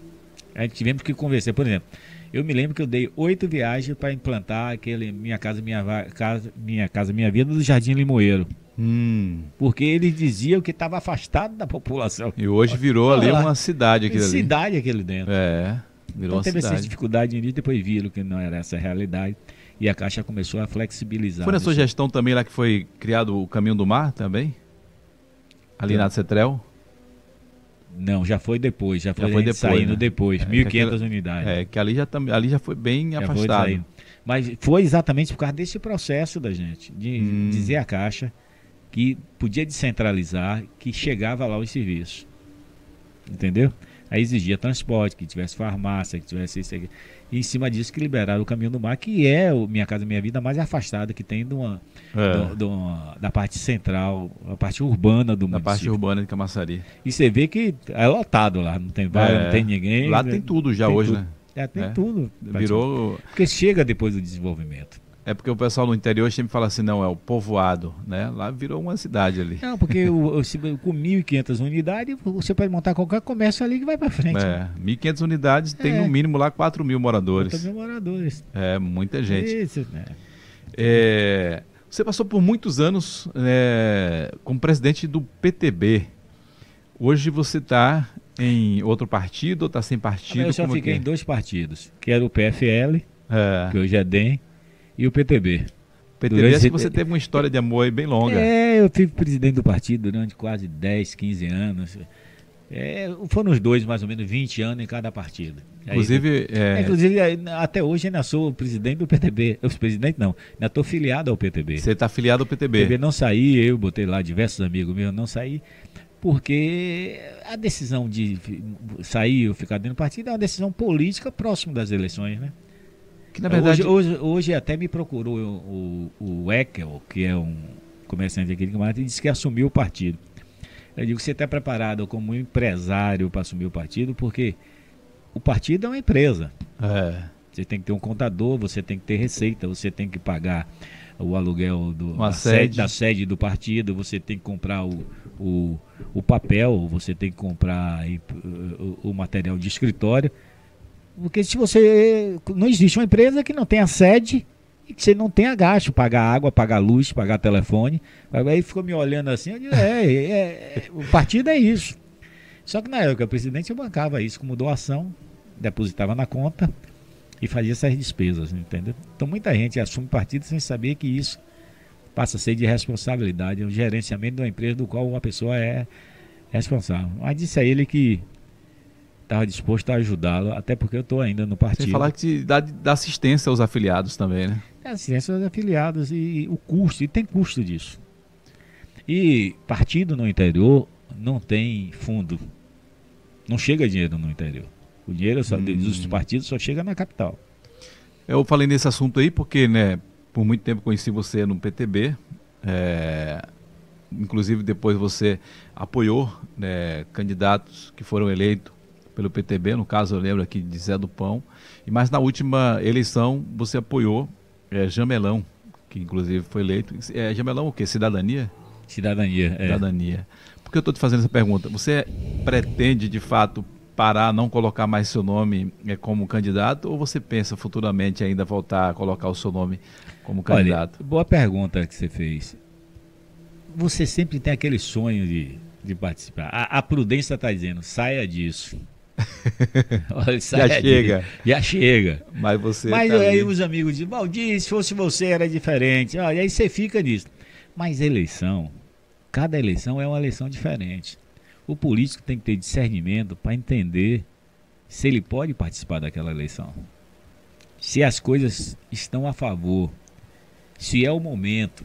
A gente tivemos que conversar. Por exemplo, eu me lembro que eu dei oito viagens para implantar aquele Minha Casa Minha, casa, minha Casa Minha Vida do Jardim Limoeiro. Hum. Porque ele dizia que estava afastado da população. E hoje virou ali uma cidade aquele Cidade aquele dentro. É. Virou então teve cidade. essa dificuldade início, depois viram que não era essa a realidade. E a Caixa começou a flexibilizar. Foi na sua gestão também lá que foi criado o Caminho do Mar também? Ali é. na Cetrel? Não, já foi depois, já foi, já foi depois, saindo né? depois, é, 1.500 unidades. É, que ali já, ali já foi bem já afastado. Foi Mas foi exatamente por causa desse processo da gente, de hum. dizer à Caixa que podia descentralizar, que chegava lá os serviços. Entendeu? Aí exigia transporte, que tivesse farmácia, que tivesse isso aqui. E em cima disso que liberaram o caminho do mar, que é o Minha Casa Minha Vida mais afastada que tem de uma, é. da parte central, a parte urbana do município. Da parte urbana de Camaçari. E você vê que é lotado lá, não tem é. não tem ninguém. Lá tem tudo já tem hoje, tudo. né? É, tem é. tudo. Virou. Porque chega depois do desenvolvimento. É porque o pessoal no interior sempre fala assim, não, é o povoado, né? Lá virou uma cidade ali. Não, porque o, o, com 1.500 unidades, você pode montar qualquer comércio ali que vai para frente. É, 1.500 unidades é. tem no mínimo lá 4 mil moradores. 4 mil moradores. É, muita gente. Isso, né? É, você passou por muitos anos é, como presidente do PTB. Hoje você está em outro partido ou está sem partido? Eu só fiquei é? em dois partidos, que era o PFL, é. que hoje é DEM, e o PTB. PTB, durante... acho que você teve uma história de amor bem longa. É, eu fui presidente do partido durante quase 10, 15 anos. É, foram os dois, mais ou menos, 20 anos em cada partido. Inclusive, Aí, é... inclusive até hoje ainda sou presidente do PTB. Eu presidente não, ainda estou filiado ao PTB. Você está filiado ao PTB? PTB não saí, eu botei lá diversos amigos meus, não saí, porque a decisão de sair ou ficar dentro do partido é uma decisão política próximo das eleições, né? Que na verdade. Hoje, hoje, hoje até me procurou o, o, o Eckel, que é um comerciante aqui de Camarata, e disse que assumiu o partido. Eu digo, você está preparado como empresário para assumir o partido, porque o partido é uma empresa. É. Você tem que ter um contador, você tem que ter receita, você tem que pagar o aluguel do, da, sede. da sede do partido, você tem que comprar o, o, o papel, você tem que comprar o, o material de escritório. Porque se você. Não existe uma empresa que não tenha sede e que você não tenha gasto, pagar água, pagar luz, pagar telefone. Aí ficou me olhando assim, eu é, é, é, o partido é isso. Só que na época o presidente bancava isso como doação, depositava na conta e fazia essas despesas, entendeu? Então muita gente assume partido sem saber que isso passa a ser de responsabilidade, o gerenciamento de uma empresa do qual uma pessoa é responsável. Mas disse a ele que estava disposto a ajudá-lo, até porque eu estou ainda no partido. Sem falar que dá, dá assistência aos afiliados também, né? É assistência aos afiliados e, e o custo, e tem custo disso. E partido no interior não tem fundo. Não chega dinheiro no interior. O dinheiro só, hum. dos partidos só chega na capital. Eu falei nesse assunto aí porque, né, por muito tempo conheci você no PTB. É, inclusive depois você apoiou né, candidatos que foram eleitos pelo PTB, no caso eu lembro aqui de Zé do Pão, e mas na última eleição você apoiou é, Jamelão, que inclusive foi eleito. É, Jamelão o quê? Cidadania? Cidadania, é. Cidadania. Por que eu estou te fazendo essa pergunta? Você pretende de fato parar, não colocar mais seu nome é, como candidato, ou você pensa futuramente ainda voltar a colocar o seu nome como candidato? Olha, boa pergunta que você fez. Você sempre tem aquele sonho de, de participar. A, a prudência está dizendo, saia disso. [laughs] Olha, já chega. já chega. Mas você. Mas tá aí ali. os amigos dizem, Valdir, se fosse você era diferente. Ah, e aí você fica nisso. Mas eleição, cada eleição é uma eleição diferente. O político tem que ter discernimento para entender se ele pode participar daquela eleição. Se as coisas estão a favor, se é o momento,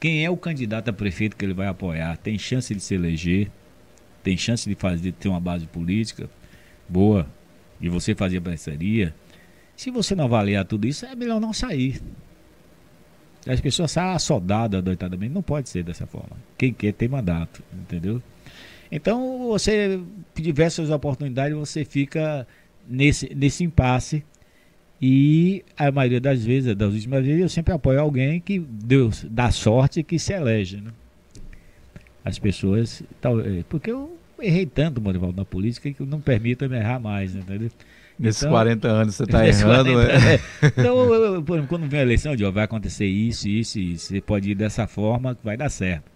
quem é o candidato a prefeito que ele vai apoiar, tem chance de se eleger, tem chance de fazer de ter uma base política, boa de você fazer parceria, se você não avaliar tudo isso, é melhor não sair. As pessoas saem assodadas doitadamente. Não pode ser dessa forma. Quem quer tem mandato, entendeu? Então, você, diversas oportunidades, você fica nesse, nesse impasse. E a maioria das vezes, das últimas vezes, eu sempre apoio alguém que Deus dá sorte que se elege. Né? As pessoas. É, porque eu errei tanto, Morival, na política que não permita me errar mais, entendeu? Nesses então, 40 anos você está errando. 40, é. é. Então, eu, eu, quando vem a eleição, eu digo, vai acontecer isso, isso, isso. Você pode ir dessa forma que vai dar certo.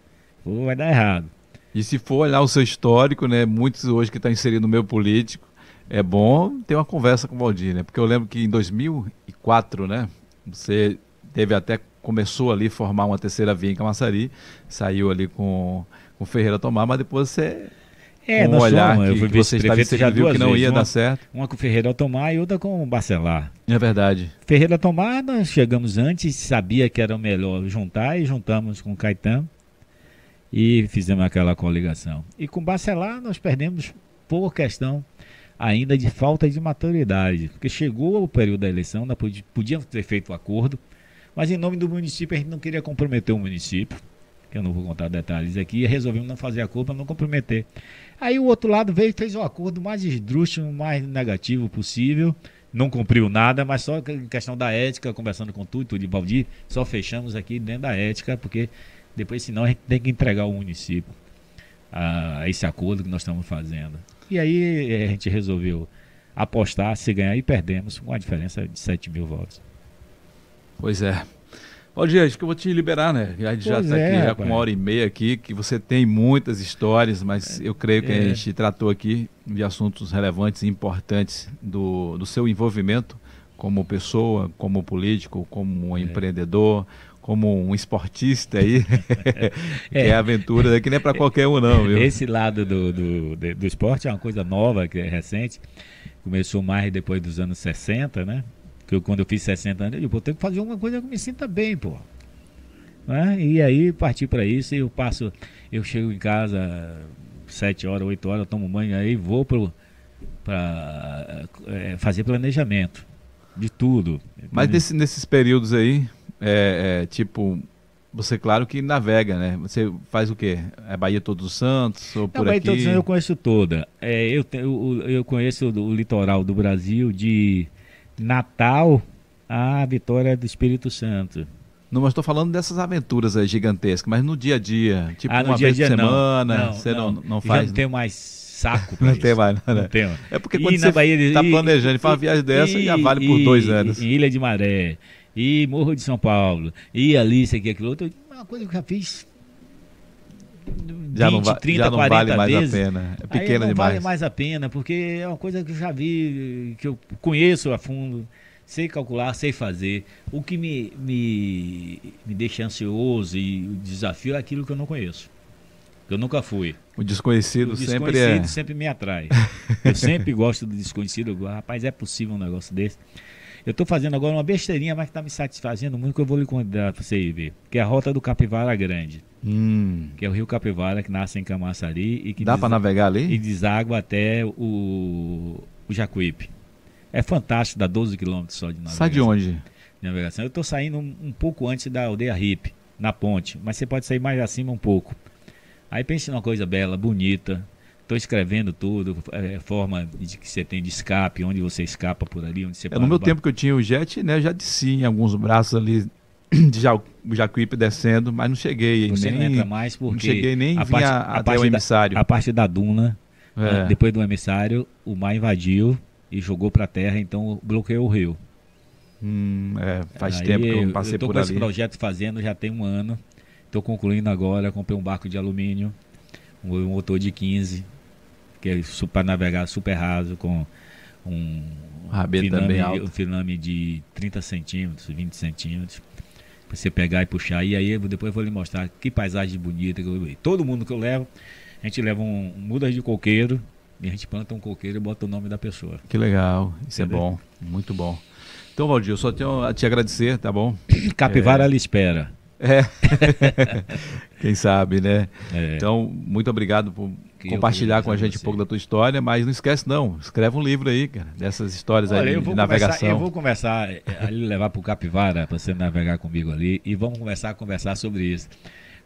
Ou vai dar errado. E se for olhar o seu histórico, né, muitos hoje que estão tá inseridos no meio político, é bom ter uma conversa com o Valdir, né? Porque eu lembro que em 2004, né, você teve até começou ali a formar uma terceira via em Camaçari, saiu ali com com Ferreira Tomar, mas depois você é, um olhar somos, que, que você estava inserido viu que não vezes, ia uma, dar certo. Uma com Ferreira Tomar e outra com Bacelar. É verdade. Ferreira Tomar, nós chegamos antes, sabia que era o melhor juntar e juntamos com Caetano e fizemos aquela coligação. E com Bacelar nós perdemos por questão ainda de falta de maturidade, porque chegou o período da eleição, nós podíamos ter feito o acordo, mas em nome do município a gente não queria comprometer o município, que eu não vou contar detalhes aqui, resolvemos não fazer acordo para não comprometer. Aí o outro lado veio e fez o acordo mais esdrúxulo, mais negativo possível, não cumpriu nada, mas só questão da ética, conversando com tudo, de Valdir, só fechamos aqui dentro da ética, porque depois, senão, a gente tem que entregar ao município a, esse acordo que nós estamos fazendo. E aí eh, a gente resolveu apostar, se ganhar e perdemos, com a diferença de 7 mil votos. Pois é. Valdir, acho que eu vou te liberar, né? A gente já está é, aqui já com uma hora e meia aqui, que você tem muitas histórias, mas eu creio que é. a gente tratou aqui de assuntos relevantes e importantes do, do seu envolvimento como pessoa, como político, como um é. empreendedor, como um esportista aí, [laughs] [laughs] que é, é aventura, que nem é para qualquer um não, viu? Esse lado do, do, do esporte é uma coisa nova, que é recente, começou mais depois dos anos 60, né? Que eu, quando eu fiz 60 anos, eu digo, tenho que fazer uma coisa que me sinta bem, pô. Né? E aí parti para isso, e eu passo, eu chego em casa 7 horas, 8 horas, tomo banho, aí vou para é, fazer planejamento de tudo. Mas nesse, nesses períodos aí, é, é, tipo, você claro que navega, né? Você faz o quê? É Bahia Todos os Santos ou por Bahia aqui? Todos os Santos eu conheço toda. É, eu, eu, eu conheço o, o litoral do Brasil de Natal à Vitória do Espírito Santo. Não, mas estou falando dessas aventuras aí gigantescas, mas no dia a dia, tipo ah, uma dia vez por semana, não, você não, não, não faz. Já não [laughs] tem mais saco para Não tem mais, não, né? não tem. É porque quando e você está planejando e faz uma viagem dessa, e, já vale por dois anos. Em Ilha de Maré, e Morro de São Paulo, e ali, isso aqui, aquilo outro. Uma coisa que eu já fiz 20, já não, 30, já não 40 vale mais vezes. a pena. É pequena não demais. vale mais a pena, porque é uma coisa que eu já vi, que eu conheço a fundo, sei calcular, sei fazer. O que me, me, me deixa ansioso e o desafio é aquilo que eu não conheço. Eu nunca fui. O desconhecido, o desconhecido sempre é. sempre me atrai. [laughs] eu sempre gosto do desconhecido. Rapaz, é possível um negócio desse. Eu estou fazendo agora uma besteirinha, mas que está me satisfazendo muito, que eu vou lhe convidar para você ir ver. Que é a Rota do Capivara Grande. Hum. Que é o Rio Capivara, que nasce em Camaçari. E que Dá para navegar ali? E deságua até o, o Jacuípe. É fantástico, dá 12 quilômetros só de navegação. Sai de onde? De navegação. Eu estou saindo um, um, pouco antes da aldeia Ripe, na ponte. Mas você pode sair mais acima um pouco. Aí pense numa coisa bela, bonita, Estou escrevendo tudo, é, forma de que você tem de escape, onde você escapa por ali, onde você é, No meu tempo que eu tinha o jet, né, já desci em alguns braços ali [coughs] de Jacuípe descendo, mas não cheguei. Você nem, não entra mais porque. Não cheguei nem a parte, a até o emissário. Da, a parte da duna, é. né, depois do emissário, o mar invadiu e jogou para a terra, então bloqueou o rio. Hum, é, faz Aí, tempo que eu não passei eu tô por com ali. esse projeto fazendo já tem um ano. Estou concluindo agora, comprei um barco de alumínio, um motor de 15, que é para navegar super raso com um filame, um filame de 30 centímetros, 20 centímetros. Pra você pegar e puxar. E aí depois eu vou lhe mostrar que paisagem bonita. Que eu, todo mundo que eu levo, a gente leva um, mudas de coqueiro e a gente planta um coqueiro e bota o nome da pessoa. Que legal, isso é Entendeu? é bom, muito bom. Então, Valdir, eu só tenho a te agradecer, tá bom? [coughs] Capivara é... lhe espera. É. [laughs] Quem sabe, né? É. Então, muito obrigado por compartilhar com a gente você. um pouco da tua história, mas não esquece não, escreve um livro aí, cara, dessas histórias Olha, aí de navegação. eu vou começar ali levar para o Capivara para você navegar comigo ali e vamos começar a conversar sobre isso.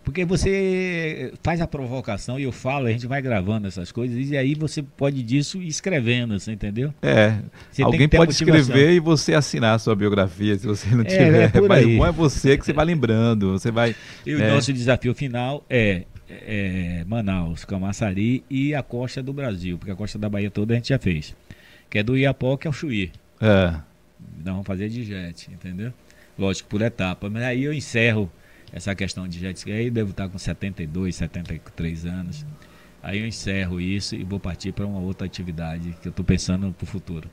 Porque você faz a provocação e eu falo, a gente vai gravando essas coisas, e aí você pode disso escrevendo, você entendeu? É. Você alguém pode escrever e você assinar a sua biografia, se você não é, tiver. É Mas o bom é você que você vai lembrando, você vai. E o é... nosso desafio final é, é, Manaus, Camaçari e a costa do Brasil, porque a costa da Bahia toda a gente já fez. Que é do Iapoque ao Chuí. É. Nós vamos fazer de jet, entendeu? Lógico, por etapa. Mas aí eu encerro essa questão de jet ski. Aí devo estar com 72, 73 anos. Aí eu encerro isso e vou partir para uma outra atividade que eu estou pensando para o futuro.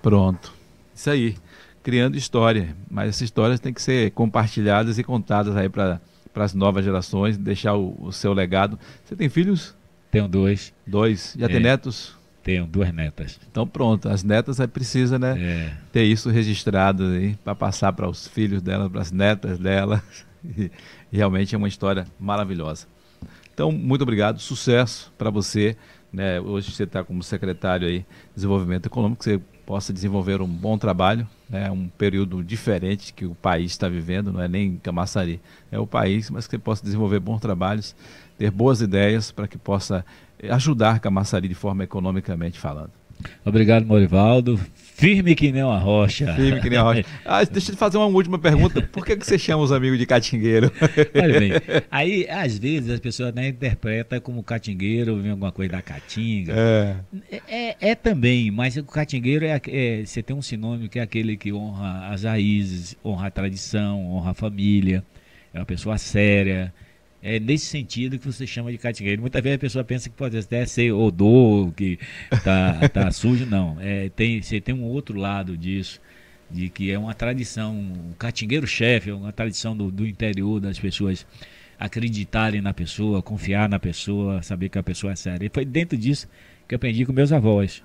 Pronto. Isso aí. Criando história. Mas essas histórias têm que ser compartilhadas e contadas aí para as novas gerações, deixar o, o, seu legado. Você tem filhos? Tenho dois. Dois. Já é. tem netos? Tenho duas netas. Então pronto, as netas aí precisa, né? É. Ter isso registrado aí para passar para os filhos dela, para as netas dela. E, realmente é uma história maravilhosa. Então, muito obrigado, sucesso para você. Né? Hoje você está como secretário aí de Desenvolvimento Econômico, que você possa desenvolver um bom trabalho, né? um período diferente que o país está vivendo, não é nem Camaçari, é o país, mas que você possa desenvolver bons trabalhos, ter boas ideias para que possa ajudar Camaçari de forma economicamente falando. Obrigado, Morivaldo. Firme que nem uma rocha. Firme que nem uma rocha. [laughs] Ah, deixa eu fazer uma última pergunta. Por que, que você chama os amigos de catingueiro? [laughs] Olha bem, [laughs] aí às vezes as pessoas né, interpretam como catingueiro, vem alguma coisa da caatinga. É. É, é também, mas o catingueiro é, é, você tem um sinônimo que é aquele que honra as raízes, honra a tradição, honra a família, é uma pessoa séria, é nesse sentido que você chama de catingueiro. Muitas vezes a pessoa pensa que pode até ser odor, que tá, tá [laughs] sujo. Não, é, tem, você tem um outro lado disso, de que é uma tradição, o catingueiro-chefe é uma tradição do, do interior das pessoas acreditarem na pessoa, confiar na pessoa, saber que a pessoa é séria. E foi dentro disso que eu aprendi com meus avós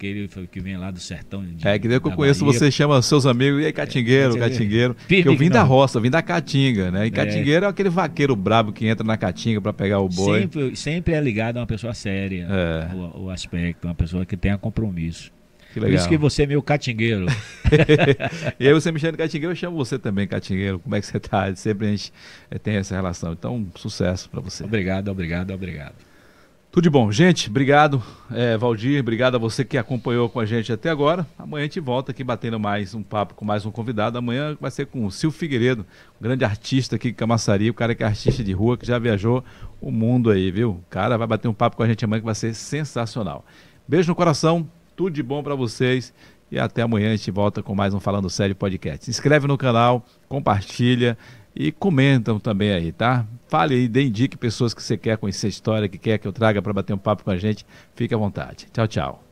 aquele que vem lá do sertão. De, é, que daí que eu conheço, Bahia. você chama seus amigos, e aí, catingueiro, é, catingueiro. Firme eu vim da roça, vim da caatinga, né? E é. catingueiro é. é aquele vaqueiro brabo que entra na caatinga para pegar o boi. Sempre, sempre é ligado a uma pessoa séria, é. o, o aspecto, uma pessoa que tenha compromisso. Por isso que você é meu catingueiro. [laughs] [laughs] e aí você me chama de catingueiro, eu chamo você também, catingueiro. Como é que você está? Sempre a gente eh, tem essa relação. Então, sucesso para você. Obrigado, obrigado, obrigado. Tudo de bom. Gente, obrigado, é, Valdir, obrigado a você que acompanhou com a gente até agora. Amanhã a gente volta aqui batendo mais um papo com mais um convidado. Amanhã vai ser com o Sil Figueiredo, um grande artista aqui em Camaçari, o cara que é artista de rua, que já viajou o mundo aí, viu? O cara vai bater um papo com a gente amanhã que vai ser sensacional. Beijo no coração, tudo de bom para vocês e até amanhã a gente volta com mais um Falando Sério podcast. Se inscreve no canal, compartilha e comentam também aí, tá? Fale aí, dê indique pessoas que você quer conhecer a história, que quer que eu traga para bater um papo com a gente. Fique à vontade. Tchau, tchau.